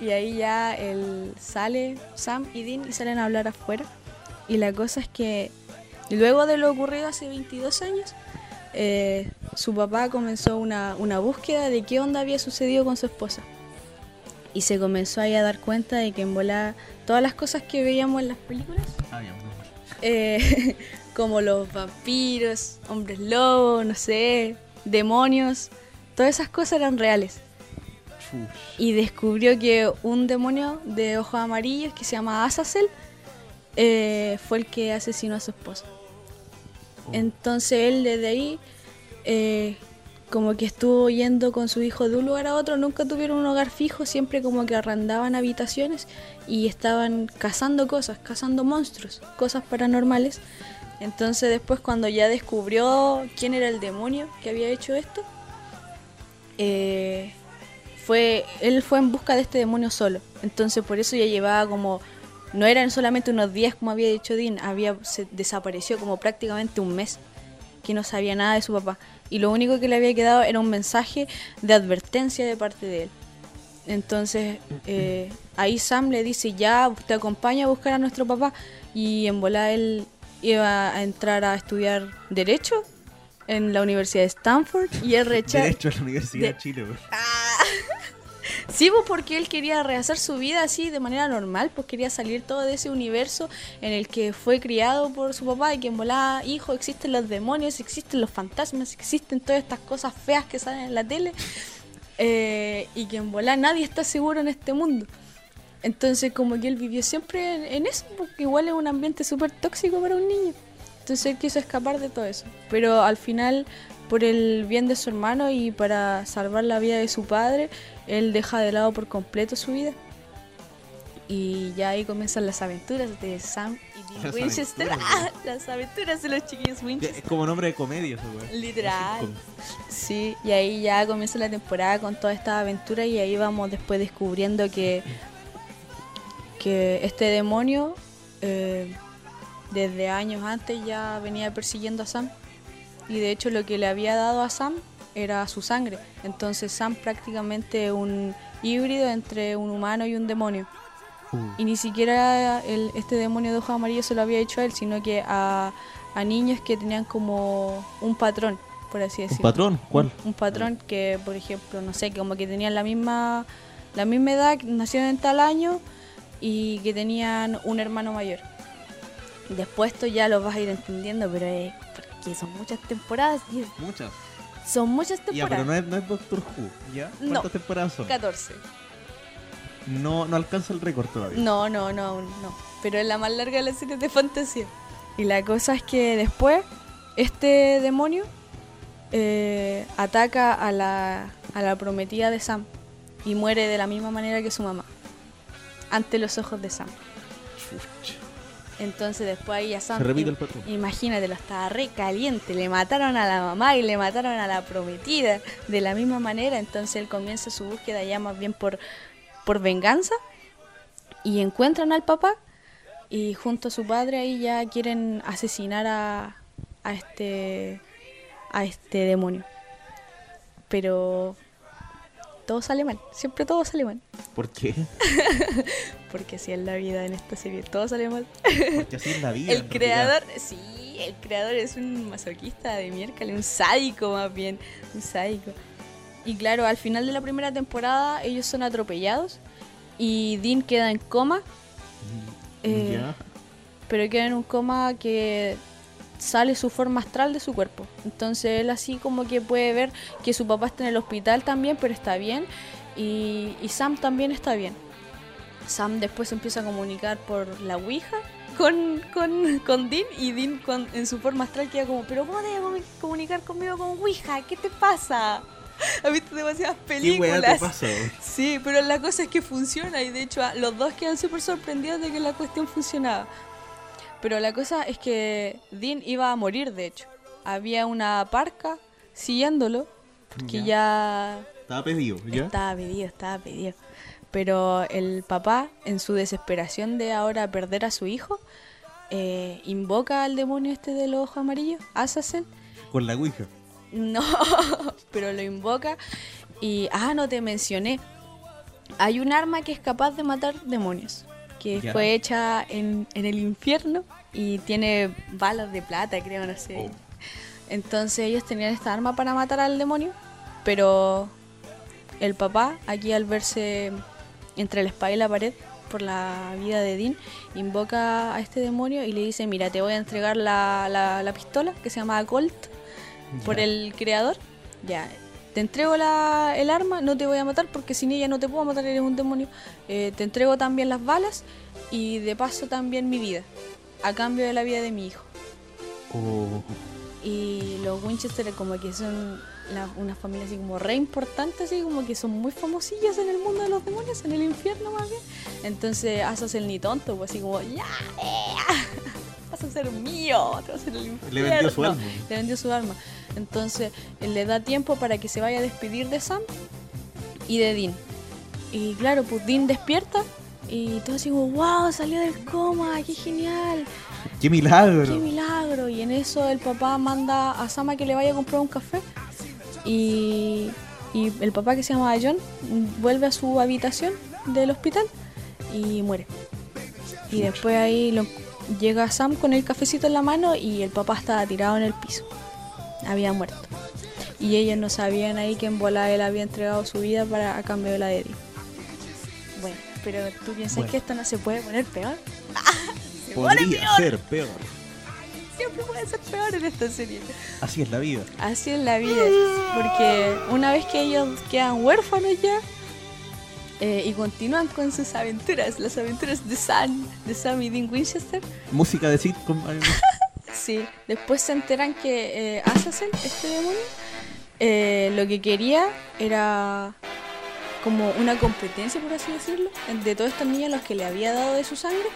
Y ahí ya él sale, Sam y Dean, y salen a hablar afuera. Y la cosa es que luego de lo ocurrido hace 22 años, eh, su papá comenzó una, una búsqueda de qué onda había sucedido con su esposa. Y se comenzó ahí a dar cuenta de que en volada todas las cosas que veíamos en las películas, eh, como los vampiros, hombres lobos, no sé, demonios, todas esas cosas eran reales. Y descubrió que un demonio de ojos amarillos que se llama Azazel eh, fue el que asesinó a su esposa. Entonces él desde ahí eh, como que estuvo yendo con su hijo de un lugar a otro, nunca tuvieron un hogar fijo, siempre como que arrendaban habitaciones y estaban cazando cosas, cazando monstruos, cosas paranormales. Entonces después cuando ya descubrió quién era el demonio que había hecho esto, eh, fue, él fue en busca de este demonio solo. Entonces por eso ya llevaba como, no eran solamente unos días como había dicho Dean, había, se desapareció como prácticamente un mes, que no sabía nada de su papá. Y lo único que le había quedado era un mensaje de advertencia de parte de él. Entonces eh, ahí Sam le dice, ya, te acompaño a buscar a nuestro papá. Y en volada él iba a entrar a estudiar Derecho en la Universidad de Stanford y él rechaza. Derecho a la Universidad de- de Chile, weón. Sí, pues porque él quería rehacer su vida así de manera normal, pues quería salir todo de ese universo en el que fue criado por su papá y que en volada, hijo, existen los demonios, existen los fantasmas, existen todas estas cosas feas que salen en la tele eh, y que en volada nadie está seguro en este mundo. Entonces como que él vivió siempre en, en eso, porque igual es un ambiente súper tóxico para un niño. Entonces él quiso escapar de todo eso. Pero al final, por el bien de su hermano y para salvar la vida de su padre, él deja de lado por completo su vida. Y ya ahí comienzan las aventuras de Sam y Dean Las Winchester. aventuras, Ah, las aventuras de los chiquillos Winchester. Es como nombre de comedia, weón. Literal. Sí, y ahí ya comienza la temporada con toda esta aventura y ahí vamos después descubriendo que, que este demonio eh, desde años antes ya venía persiguiendo a Sam y de hecho lo que le había dado a Sam era su sangre. Entonces Sam prácticamente un híbrido entre un humano y un demonio. Uh. Y ni siquiera el, este demonio de ojos amarillos se lo había hecho a él, sino que a, a niños que tenían como un patrón, por así ¿Un decirlo. patrón? ¿Cuál? Un, un patrón que, por ejemplo, no sé, como que tenían la misma, la misma edad, nacieron en tal año y que tenían un hermano mayor. Después esto ya lo vas a ir entendiendo, pero es porque son muchas temporadas. y Muchas. Son muchas Ya, temporadas. pero no es, no es Doctor Who, ¿ya? No. ¿Cuántas temporadas son? 14. No, no alcanza el récord todavía. No, no, no, no. Pero es la más larga de las series de fantasía. Y la cosa es que después, este demonio eh, ataca a la, a la prometida de Sam y muere de la misma manera que su mamá. Ante los ojos de Sam. Entonces después ahí a Sam... Se repite el patrón. Imagínatelo, estaba re caliente. Le mataron a la mamá y le mataron a la prometida de la misma manera. Entonces él comienza su búsqueda ya más bien por, por venganza. Y encuentran al papá. Y junto a su padre ahí ya quieren asesinar a, a este a este demonio. Pero todo sale mal. Siempre todo sale mal. ¿Por qué? Porque así es la vida en esta serie. Todo sale mal. Porque así es la vida. El creador, sí, el creador es un masoquista de miércoles, un sádico más bien, un sádico. Y claro, al final de la primera temporada ellos son atropellados y Dean queda en coma, eh, Ya. pero queda en un coma que sale su forma astral de su cuerpo. Entonces él así como que puede ver que su papá está en el hospital también, pero está bien, y, y Sam también está bien. Sam después empieza a comunicar por la Ouija con, con, con Dean y Dean con- en su forma astral queda como, pero ¿cómo debes comu- comunicar conmigo con Ouija? ¿Qué te pasa? ¿Has visto demasiadas ¿Qué películas? te pasa? Sí, pero la cosa es que funciona y de hecho los dos quedan súper sorprendidos de que la cuestión funcionaba. Pero la cosa es que Dean iba a morir, de hecho. Había una parca siguiéndolo, que ya Estaba pedido, ¿ya? estaba pedido, estaba pedido. Pero el papá, en su desesperación de ahora perder a su hijo, eh, invoca al demonio este de los ojos amarillos, Azazel, Con la Ouija. no, pero lo invoca y... Ah, no te mencioné. Hay un arma que es capaz de matar demonios, que fue hecha en, en el infierno y tiene balas de plata, creo, no sé. Oh. Entonces ellos tenían esta arma para matar al demonio, pero el papá, aquí al verse entre la espada y la pared por la vida de Dean, invoca a este demonio y le dice, mira, te voy a entregar la, la- la pistola que se llama Colt por el creador. Ya, te entrego la, el arma, no te voy a matar porque sin ella no te puedo matar, eres un demonio. Eh, te entrego también las balas y de paso también mi vida, a cambio de la vida de mi hijo. Oh. Y los Winchester como que son la- una familia así como re importante, así como que son muy famosillas en el mundo de los demonios, en el infierno más bien. Entonces haces el ni tonto, pues así como, ya, eh, vas a ser mío, te vas a hacer el infierno. Le vendió su alma. Le vendió su alma. Entonces él le da tiempo para que se vaya a despedir de Sam y de Dean. Y claro, pues Dean despierta y todo así wow, salió del coma, qué genial. ¡Qué milagro! ¡Qué milagro! Y en eso el papá manda a Sama que le vaya a comprar un café. Y, y el papá que se llama John vuelve a su habitación del hospital y muere. Y después ahí lo, llega Sam con el cafecito en la mano y el papá estaba tirado en el piso. Había muerto. Y ellos no sabían ahí que en bola él había entregado su vida para a cambio de la de Eddie. Bueno, pero tú piensas Bueno. que esto no se puede poner peor. Se pone Podría peor. ser peor. Siempre puede ser peor en esta serie. Así es la vida. Así es la vida. Porque una vez que ellos quedan huérfanos ya eh, y continúan con sus aventuras, las aventuras de Sam, de Sam y Dean Winchester, Música de sitcom. sí, después se enteran que eh, Azazel, este demonio, eh, lo que quería era como una competencia, por así decirlo, de todos estos niños los que le había dado de su sangre.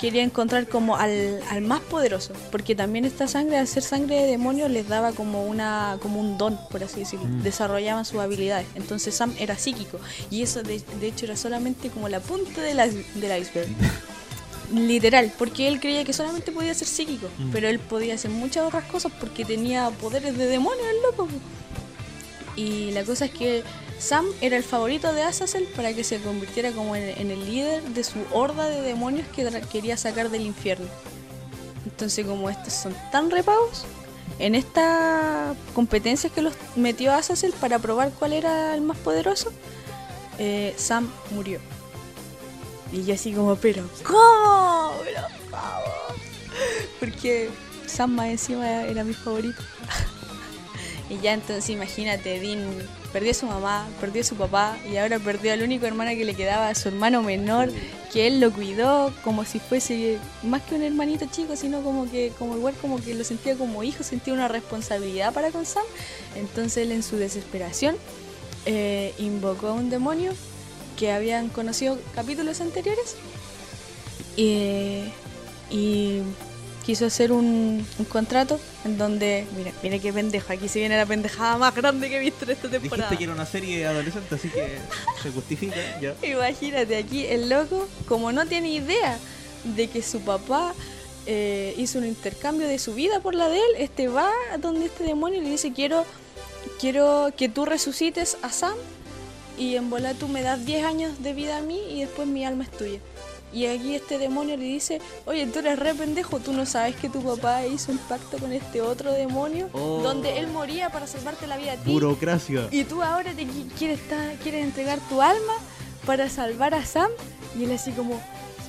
Quería encontrar como al, al más poderoso, porque también esta sangre, al ser sangre de demonio, les daba como una como un don, por así decirlo. Desarrollaban sus habilidades. Entonces Sam era psíquico, y eso de, de hecho era solamente como la punta del del iceberg. Literal, porque él creía que solamente podía ser psíquico, pero él podía hacer muchas otras cosas porque tenía poderes de demonio, el loco. Y la cosa es que Sam era el favorito de Azazel para que se convirtiera como en, el líder de su horda de demonios que quería sacar del infierno. Entonces, como estos son tan repagos, en estas competencias que los metió Azazel para probar cuál era el más poderoso, eh, Sam murió. Y yo así como, pero ¿cómo? Pero ¿cómo? Porque Sam más encima era mi favorito. y ya entonces imagínate, Dean perdió a su mamá, perdió a su papá y ahora perdió al único hermano que le quedaba, a su hermano menor, que él lo cuidó como si fuese más que un hermanito chico, sino como que como igual como que lo sentía como hijo, sentía una responsabilidad para con Sam. Entonces él en su desesperación eh, invocó a un demonio que habían conocido capítulos anteriores y, y quiso hacer un, un contrato en donde, mira, mira qué pendejo, aquí se viene la pendejada más grande que he visto en esta temporada. Dijiste que era una serie adolescente, así que se justifica. Ya. Imagínate, aquí el loco, como no tiene idea de que su papá eh, hizo un intercambio de su vida por la de él, este va a donde este demonio y le dice, quiero, quiero que tú resucites a Sam y en bola tú me das 10 años de vida a mí y después mi alma es tuya. Y aquí este demonio le dice, oye, tú eres re pendejo, tú no sabes que tu papá hizo un pacto con este otro demonio Oh. donde él moría para salvarte la vida a ti. Burocracia. Y tú ahora te qui- quieres, quieres entregar tu alma para salvar a Sam. Y él así como,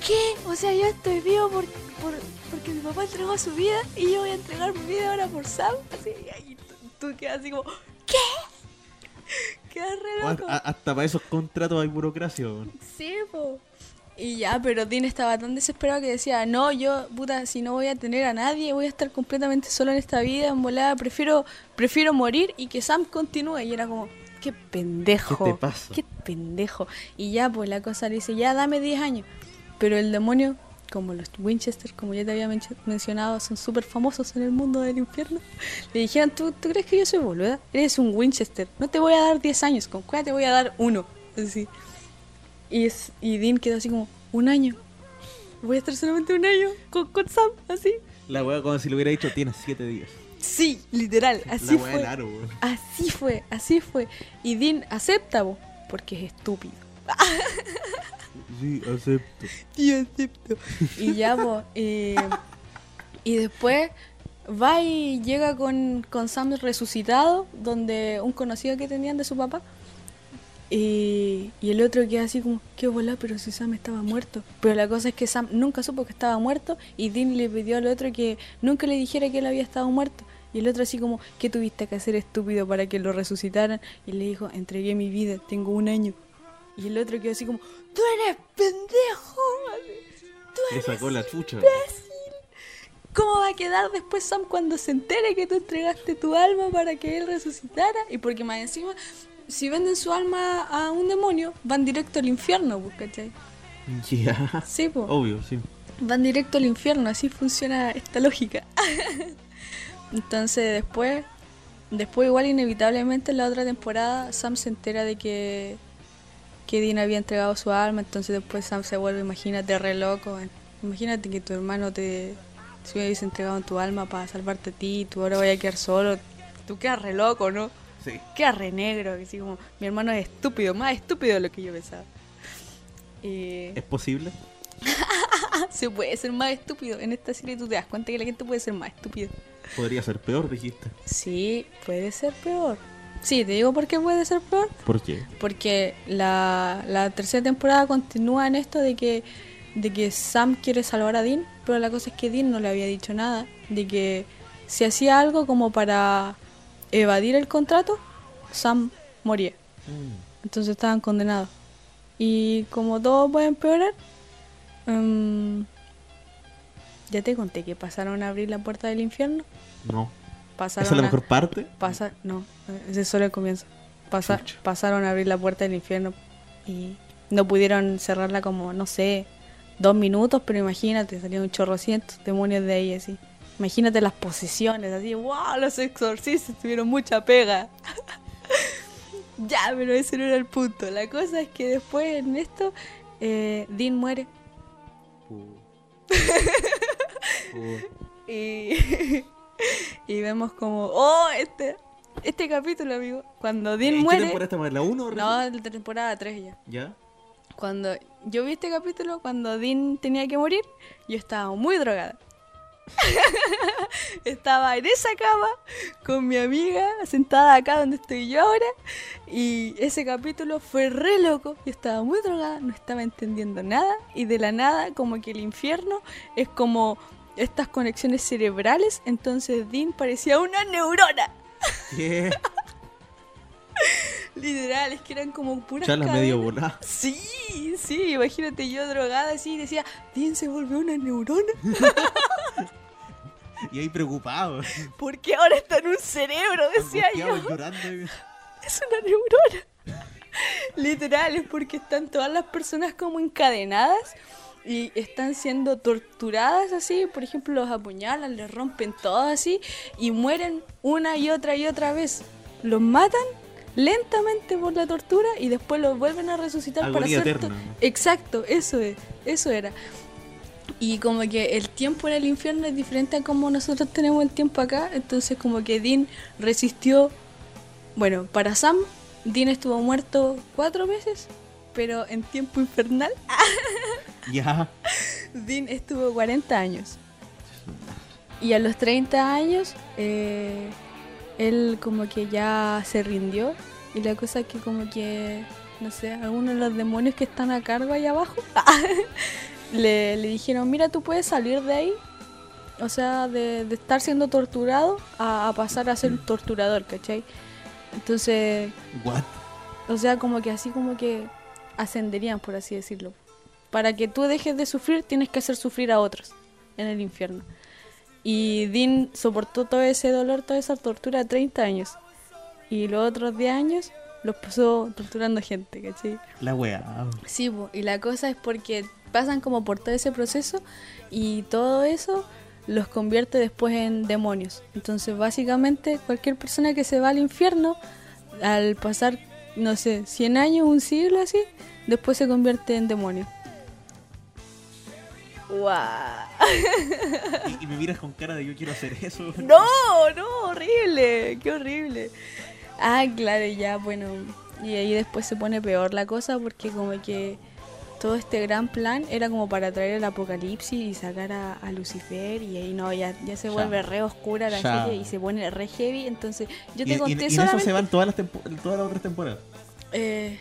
¿qué? O sea, yo estoy vivo por, por- porque mi papá entregó su vida y yo voy a entregar mi vida ahora por Sam. Así, y ahí tú, tú quedas así como, ¿qué? Quedas re loco. hasta para esos contratos hay burocracia. Sí, po. Y ya, pero Dean estaba tan desesperado que decía, no, yo, puta, si no voy a tener a nadie, voy a estar completamente solo en esta vida, en volada, prefiero, prefiero morir y que Sam continúe. Y era como, qué pendejo. ¿Qué te pasa? Qué pendejo. Y ya, pues la cosa le dice, ya, dame 10 años. Pero el demonio, como los Winchester, como ya te había mencio- mencionado, son súper famosos en el mundo del infierno, le dijeron, ¿Tú, ¿tú crees que yo soy boluda? Eres un Winchester, no te voy a dar 10 años, con cuál te voy a dar uno. Así. Y, es, y Dean quedó así como, un año. Voy a estar solamente un año con, con Sam, así. La weá, como si le hubiera dicho, tienes siete días. Sí, literal, así la fue. Así fue, así fue. Y Dean acepta, bo, porque es estúpido. Sí, acepto. Yo acepto. Y ya, bo, eh, y después va y llega con, con Sam resucitado, donde un conocido que tenían de su papá. Y, y el otro queda así como, qué bola, pero si Sam estaba muerto. Pero la cosa es que Sam nunca supo que estaba muerto y Dean le pidió al otro que nunca le dijera que él había estado muerto. Y el otro así como, ¿qué tuviste que hacer estúpido para que lo resucitaran? Y le dijo, entregué mi vida, tengo un año. Y el otro quedó así como, tú eres pendejo. Tú Le eres sacó la chucha. ¿Cómo va a quedar después Sam cuando se entere que tú entregaste tu alma para que él resucitara? Y porque más encima, si venden su alma a un demonio, van directo al infierno, pues, ¿cachai? Ya. Sí, pues. Obvio, sí. Van directo al infierno, así funciona esta lógica. Entonces después, después igual inevitablemente en la otra temporada, Sam se entera de que, que Dean había entregado su alma, entonces después Sam se vuelve, imagínate, re loco. Imagínate que tu hermano te se hubiese entregado tu alma para salvarte a ti, tú ahora vayas a quedar solo. Tú quedas re loco, ¿no? Sí. Quedas re negro, así como, mi hermano es estúpido, más estúpido de lo que yo pensaba. Y... ¿Es posible? Se puede ser más estúpido. En esta serie tú te das cuenta que la gente puede ser más estúpido. Podría ser peor, dijiste. Sí, puede ser peor. Sí, te digo por qué puede ser peor. ¿Por qué? Porque la, la tercera temporada continúa en esto de que, de que Sam quiere salvar a Dean, pero la cosa es que Dean no le había dicho nada. De que si hacía algo como para evadir el contrato, Sam moría. Entonces estaban condenados. Y como todo puede empeorar, em, ya te conté que pasaron a abrir la puerta del infierno. No. Pasaron ¿Esa es la a- mejor parte? Pasa, no, ese es solo el comienzo. Pasa, pasaron a abrir la puerta del infierno y no pudieron cerrarla como, no sé, dos minutos, pero imagínate, salieron un chorro cientos demonios de ahí así. Imagínate las posesiones, así, wow, los exorcistas tuvieron mucha pega. ya, pero ese no era el punto. La cosa es que después en esto, eh, Dean muere. Y, y vemos como, oh, este, este capítulo, amigo. Cuando Dean ¿En qué muere. temporada estamos? ¿En la 1 No, de la temporada 3 ya. ¿Ya? Cuando yo vi este capítulo, cuando Dean tenía que morir, yo estaba muy drogada. estaba en esa cama con mi amiga sentada acá donde estoy yo ahora y ese capítulo fue re loco. Yo estaba muy drogada, no estaba entendiendo nada y de la nada como que el infierno es como estas conexiones cerebrales, entonces Dean parecía una neurona. ¿Qué? Literal, es que eran como puras medio cadenas. volada. Sí, sí, imagínate yo drogada así y decía, Dean se volvió una neurona. Y ahí preocupado. Porque ahora está en un cerebro, decía yo. Llorando. Es una neurona. Literal, es porque están todas las personas como encadenadas y están siendo torturadas así. Por ejemplo, los apuñalan, les rompen todo así y mueren una y otra y otra vez. Los matan lentamente por la tortura y después los vuelven a resucitar para hacer. eterna. Exacto, eso es, eso era. Y como que el tiempo en el infierno es diferente a como nosotros tenemos el tiempo acá, entonces como que Dean resistió, bueno, para Sam, Dean estuvo muerto cuatro veces, pero en tiempo infernal, Ya. Dean estuvo 40 años. Y a los 30 años, eh, él como que ya se rindió. Y la cosa es que como que, no sé, algunos de los demonios que están a cargo ahí abajo, le, le dijeron, mira, tú puedes salir de ahí. O sea, de, de estar siendo torturado a, a pasar a ser un torturador, ¿cachai? Entonces, What? o sea, como que así como que ascenderían, por así decirlo. Para que tú dejes de sufrir, tienes que hacer sufrir a otros en el infierno. Y Dean soportó todo ese dolor, toda esa tortura 30 años. Y los otros 10 años los pasó torturando gente, ¿cachai? La wea. Sí, po, y la cosa es porque pasan como por todo ese proceso y todo eso los convierte después en demonios. Entonces, básicamente, cualquier persona que se va al infierno, al pasar, no sé, 100 años, un siglo así, después se convierte en demonio. ¡Guau! Y, y me miras con cara de yo quiero hacer eso. No, no, horrible, qué horrible. Ah, claro, ya, bueno. Y ahí después se pone peor la cosa porque como que todo este gran plan era como para traer el apocalipsis y sacar a, a Lucifer y ahí no, ya, ya se Ya. vuelve re oscura la Ya. serie y se pone re heavy. Entonces yo Y, te y- conté y en eso se van todas las, todas las otras temporadas. Eh,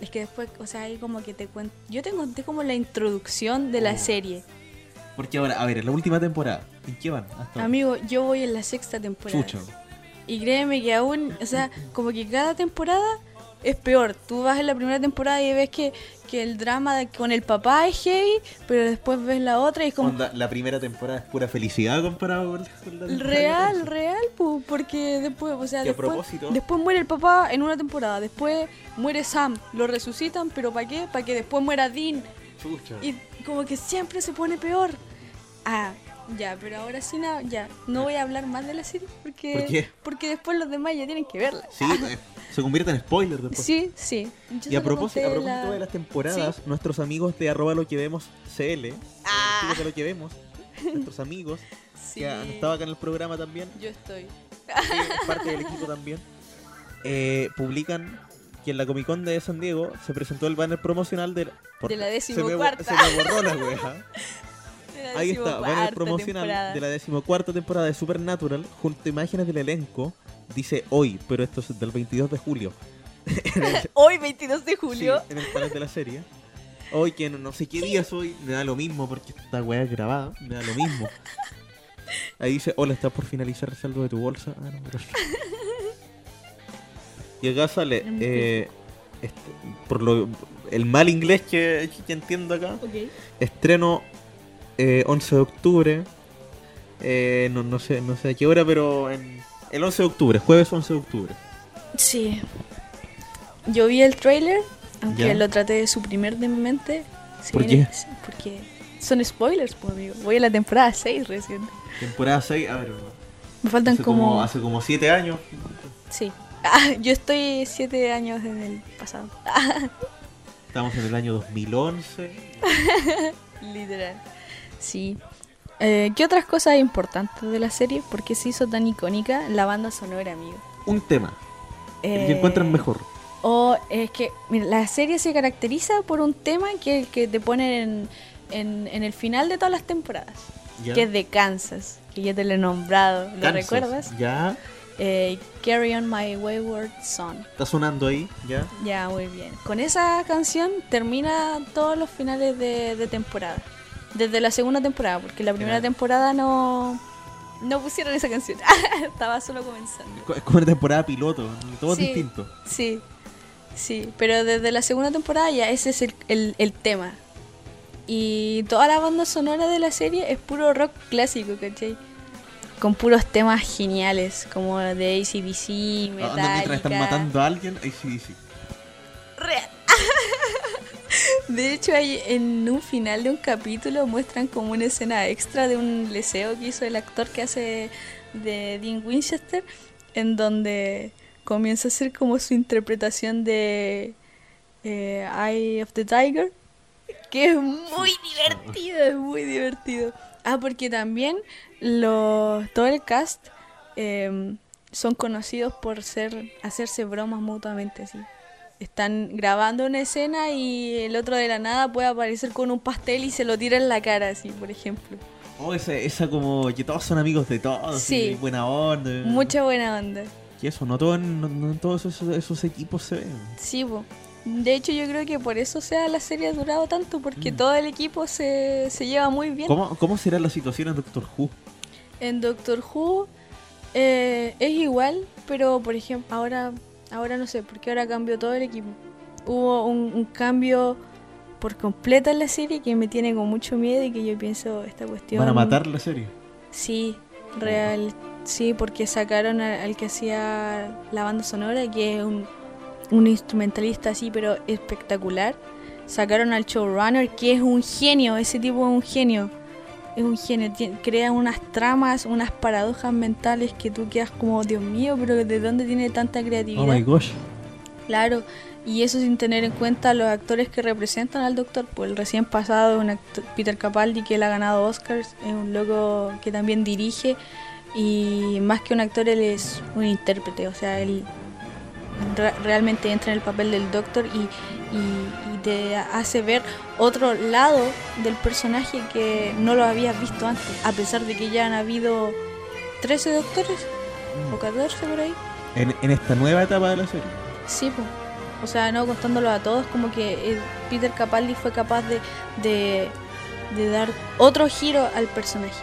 es que después, o sea, ahí como que te cuento... Yo te conté como la introducción de la Oh. serie. Porque ahora, a ver, en la última temporada, ¿en qué van? Hasta? Amigo, yo voy en la sexta temporada. Chucho. Y créeme que aún, o sea, como que cada temporada es peor. Tú vas en la primera temporada y ves que, que el drama de- con el papá es heavy, pero después ves la otra y es como Onda, la primera temporada es pura felicidad comparado con, con la temporada real, real, pu, porque después, o sea, después, propósito- después muere el papá en una temporada, después muere Sam, lo resucitan, pero ¿para qué? Para que después muera Dean. Chucha. Y como que siempre se pone peor. Ah, ya, pero ahora sí, nada, ya. No voy a hablar más de la serie porque, ¿Por qué? porque después los demás ya tienen que verla. Sí, se convierte en spoiler después. Sí, sí. Yo Y a propósito, a propósito la- de las temporadas, nuestros amigos de arroba lo que vemos CL, Ah. de lo que vemos, nuestros amigos Sí. que han estado acá en el programa también, Yo estoy. es parte del equipo también, eh, publican que en la Comic Con de San Diego se presentó el banner promocional de, De la se me, decimocuarta. se me borró la wea. La Ahí está, decimocuarta banner promocional temporada. de la decimocuarta temporada de Supernatural junto a imágenes del elenco. Dice hoy, pero esto es del 22 de julio. Hoy, 22 de julio. Sí, en el panel de la serie. Hoy que no, no sé qué día es hoy, me da lo mismo porque esta weá es grabada, me da lo mismo. Ahí dice, hola, está por finalizar el saldo de tu bolsa. Ah, no, pero- Y acá sale, eh, este, por lo, el mal inglés que, que entiendo acá, Ok. estreno eh, 11 de octubre, eh, no, no sé no sé a qué hora, pero en, el 11 de octubre, jueves 11 de octubre. Sí. Yo vi el trailer, aunque Ya. lo traté de suprimir de mi mente. Se ¿Por viene- qué? sí, Porque son spoilers, pues, amigo. Voy a la temporada 6 recién. Temporada 6, a ver, Me faltan hace como... como, hace como 7 años. Sí. Ah, yo estoy 7 años en el pasado. Estamos en el año 2011. Literal. Sí. Eh, ¿Qué otras cosas importantes de la serie? ¿Por qué se hizo tan icónica la banda sonora, amigo? Un tema, el Eh, que encuentran mejor. O es que mira, la serie se caracteriza por un tema que es el que te ponen en, en, en el final de todas las temporadas, que es de Kansas, que ya te lo he nombrado, ¿lo Kansas, recuerdas? Ya, Eh, Carry on My Wayward Son. está sonando ahí, ya. Ya, muy bien. Con esa canción termina todos los finales de, de temporada. Desde la segunda temporada, porque la primera temporada no, no pusieron esa canción. Estaba solo comenzando. Es como una temporada piloto, todo Sí. es distinto. Sí, sí, pero desde la segunda temporada ya ese es el, el- el tema. Y toda la banda sonora de la serie es puro rock clásico, ¿cachai? Con puros temas geniales, como de ACDC, Ah, Metallica. mientras están matando a alguien, sí. Real. De hecho, hay, en un final de un capítulo muestran como una escena extra de un leseo que hizo el actor que hace de Dean Winchester, en donde comienza a hacer como su interpretación de eh, Eye of the Tiger, que es muy divertido, es muy divertido. Ah, porque también los, todo el cast eh, son conocidos por ser hacerse bromas mutuamente así. Están grabando una escena y el otro de la nada puede aparecer con un pastel y se lo tira en la cara, así, por ejemplo. Oh, esa, esa como que todos son amigos de todos, Sí. y buena onda. Mucha buena onda. Y eso, no, todo no, todos esos, esos equipos se ven. Sí, po. De hecho, yo creo que por eso sea la serie ha durado tanto, porque Mm. todo el equipo se, se lleva muy bien. ¿Cómo, ¿Cómo será la situación en Doctor Who? En Doctor Who eh, es igual, pero por ejemplo, ahora, ahora no sé, porque ahora cambió todo el equipo. Hubo un, un cambio por completo en la serie que me tiene con mucho miedo y que yo pienso esta cuestión. ¿Van a matar la serie? Sí, real. Sí, porque sacaron al, al que hacía la banda sonora, que es un, un instrumentalista así, pero espectacular. Sacaron al showrunner, que es un genio, ese tipo es un genio. Es un genio, crea unas tramas, unas paradojas mentales que tú quedas como, Dios mío, pero ¿de dónde tiene tanta creatividad? Oh my gosh. Claro, y eso sin tener en cuenta los actores que representan al doctor. Pues el recién pasado, un actor- Peter Capaldi, que él ha ganado Oscars, es un loco que también dirige. Y más que un actor, él es un intérprete. O sea, él re- realmente entra en el papel del doctor y te hace ver otro lado del personaje que no lo habías visto antes. A pesar de que ya han habido 13 doctores o 14 por ahí. En, en esta nueva etapa de la serie. Sí, pues. O sea, no contándolo a todos, como que eh, Peter Capaldi fue capaz de, de, de dar otro giro al personaje.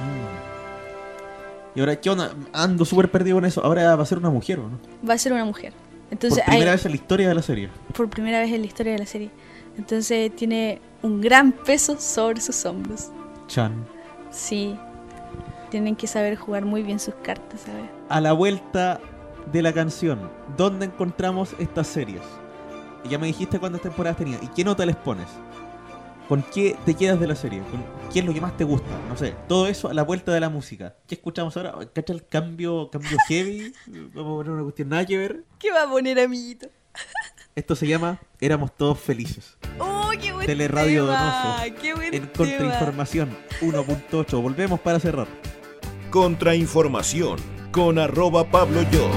Y ahora, ¿qué onda? Ando súper perdido con eso. Ahora va a ser una mujer, ¿o no? Va a ser una mujer. Entonces, Por primera hay- vez en la historia de la serie. por primera vez en la historia de la serie. Entonces tiene un gran peso sobre sus hombros. Chan. Sí. Tienen que saber jugar muy bien sus cartas, ¿sabes? A la vuelta de la canción, ¿dónde encontramos estas series? Ya me dijiste cuántas temporadas tenía. ¿Y qué nota les pones? ¿Con qué te quedas de la serie? ¿Con ¿Qué es lo que más te gusta? No sé, todo eso a la vuelta de la música. ¿Qué escuchamos ahora? ¿Cacha el cambio, cambio heavy? Vamos a poner una cuestión nada que ver. ¿Qué va a poner, amiguito? Esto se llama Éramos todos felices. ¡Oh, qué buen Teleradio tema! Donoso. ¡Qué buen En tema! Contrainformación 1.8. Volvemos para cerrar. Contrainformación con arroba Pablo Yo.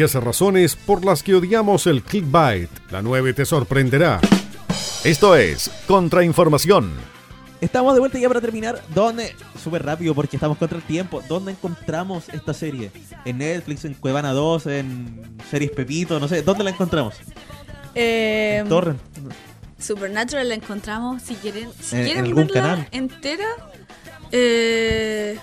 10 razones por las que odiamos el clickbait. La 9 te sorprenderá. Esto es Contrainformación. Estamos de vuelta ya para terminar. ¿Dónde? Súper rápido porque estamos contra el tiempo. ¿Dónde encontramos esta serie? ¿En Netflix, en Cuevana 2, en Series Pepito? No sé. ¿Dónde la encontramos? Eh, Torrent. Supernatural la encontramos, si quieren, si En- en quieren algún verla canal. entera, eh,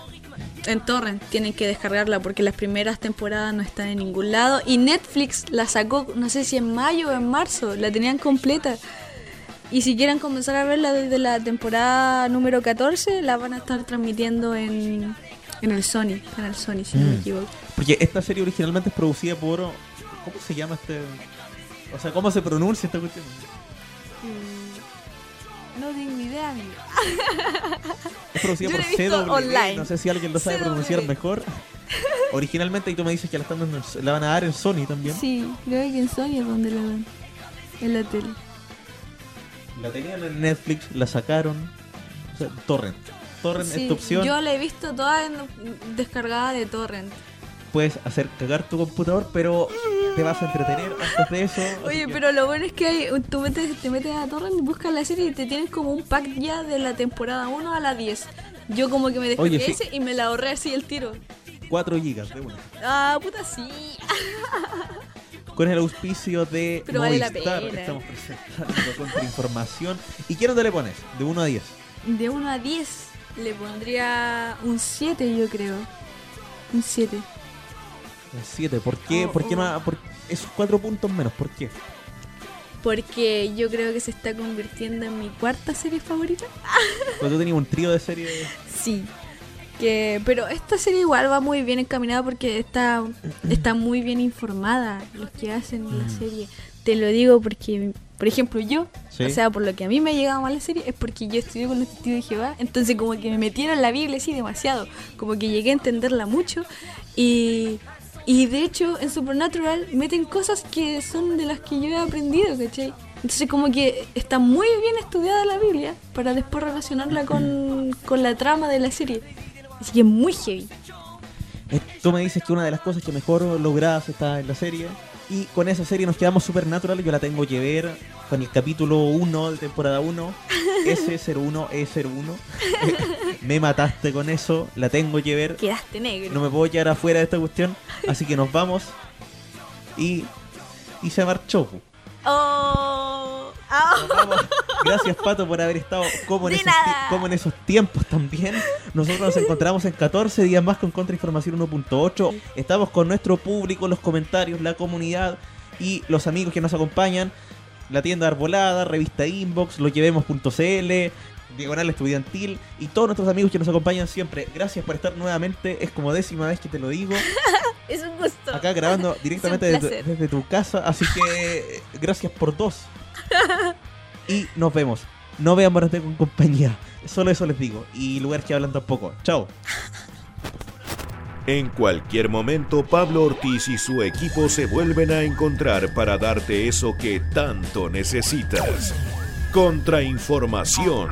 en Torrent tienen que descargarla porque las primeras temporadas no están en ningún lado. Y Netflix la sacó, no sé si en mayo o en marzo, la tenían completa. Y si quieren comenzar a verla desde la temporada número 14, la van a estar transmitiendo en, en el Sony, canal Sony, si no me Mm. equivoco. Porque esta serie originalmente es producida por. ¿Cómo se llama este.? O sea, ¿cómo se pronuncia esta cuestión? Mm, No tengo idea, amigo. Es producida Yo por CW. online. No sé si alguien lo sabe CW. pronunciar mejor. Originalmente, y tú me dices que la, están dando en- la van a dar en Sony también. Sí, creo que en Sony es donde la dan. En la tele. La tenían en Netflix, la sacaron. O sea, Torrent. Torrent Sí, es tu opción. Yo la he visto toda en- descargada de Torrent. Puedes hacer cagar tu computador, pero te vas a entretener antes de eso. Oye, que- pero lo bueno es que hay, tú metes, te metes a Torrent, buscas la serie y te tienes como un pack ya de la temporada 1 a la 10. Yo como que me descargué Oye, sí. ese y me la ahorré así el tiro. 4 gigas de una. Ah, puta, sí. Con el auspicio de Pero vale la Movistar estamos presentando contrainformación. ¿Y qué nota le pones? De 1 a 10. De 1 a 10 le pondría un 7, yo creo. Un 7. Un 7. ¿Por qué? Oh, ¿Por qué oh. no? Por esos 4 puntos menos. ¿Por qué? Porque yo creo que se está convirtiendo en mi cuarta serie favorita. Porque tú tenías un trío de series. Sí. Que, pero esta serie igual va muy bien encaminada porque está, está muy bien informada los que hacen la Mm. serie. Te lo digo porque, por ejemplo, yo, Sí. o sea, por lo que a mí me ha llegado mal la serie, es porque yo estudié con los testigos de Jehová. Entonces, como que me metieron en la Biblia así demasiado. Como que llegué a entenderla mucho. Y, y de hecho, en Supernatural meten cosas que son de las que yo he aprendido, ¿cachai? Entonces, como que está muy bien estudiada la Biblia para después relacionarla con, con la trama de la serie. Así que es muy heavy. Eh, Tú me dices que una de las cosas que mejor logradas está en la serie. Y con esa serie nos quedamos Supernatural. Yo la tengo que ver con el capítulo 1 de temporada 1. S01, E01. me mataste con eso. La tengo que ver. Quedaste negro. No me puedo quedar afuera de esta cuestión. Así que nos vamos. Y, y se marchó. pu. Oh, ah. Gracias, Pato, por haber estado como en, esos, como en esos tiempos también. Nosotros nos encontramos en 14 días más con Contrainformación 1.8. Estamos con nuestro público, los comentarios, la comunidad y los amigos que nos acompañan. La tienda Arbolada, revista Inbox, loquevemos.cl, Diagonal Estudiantil y todos nuestros amigos que nos acompañan siempre. Gracias por estar nuevamente. Es como décima vez que te lo digo. es un gusto. Acá grabando directamente desde tu casa. Así que eh, gracias por dos. Y nos vemos. No vean Morate con compañía. Solo eso les digo. Y lugares que hablan tampoco. Chao. En cualquier momento, Pablo Ortiz y su equipo se vuelven a encontrar para darte eso que tanto necesitas. Contrainformación.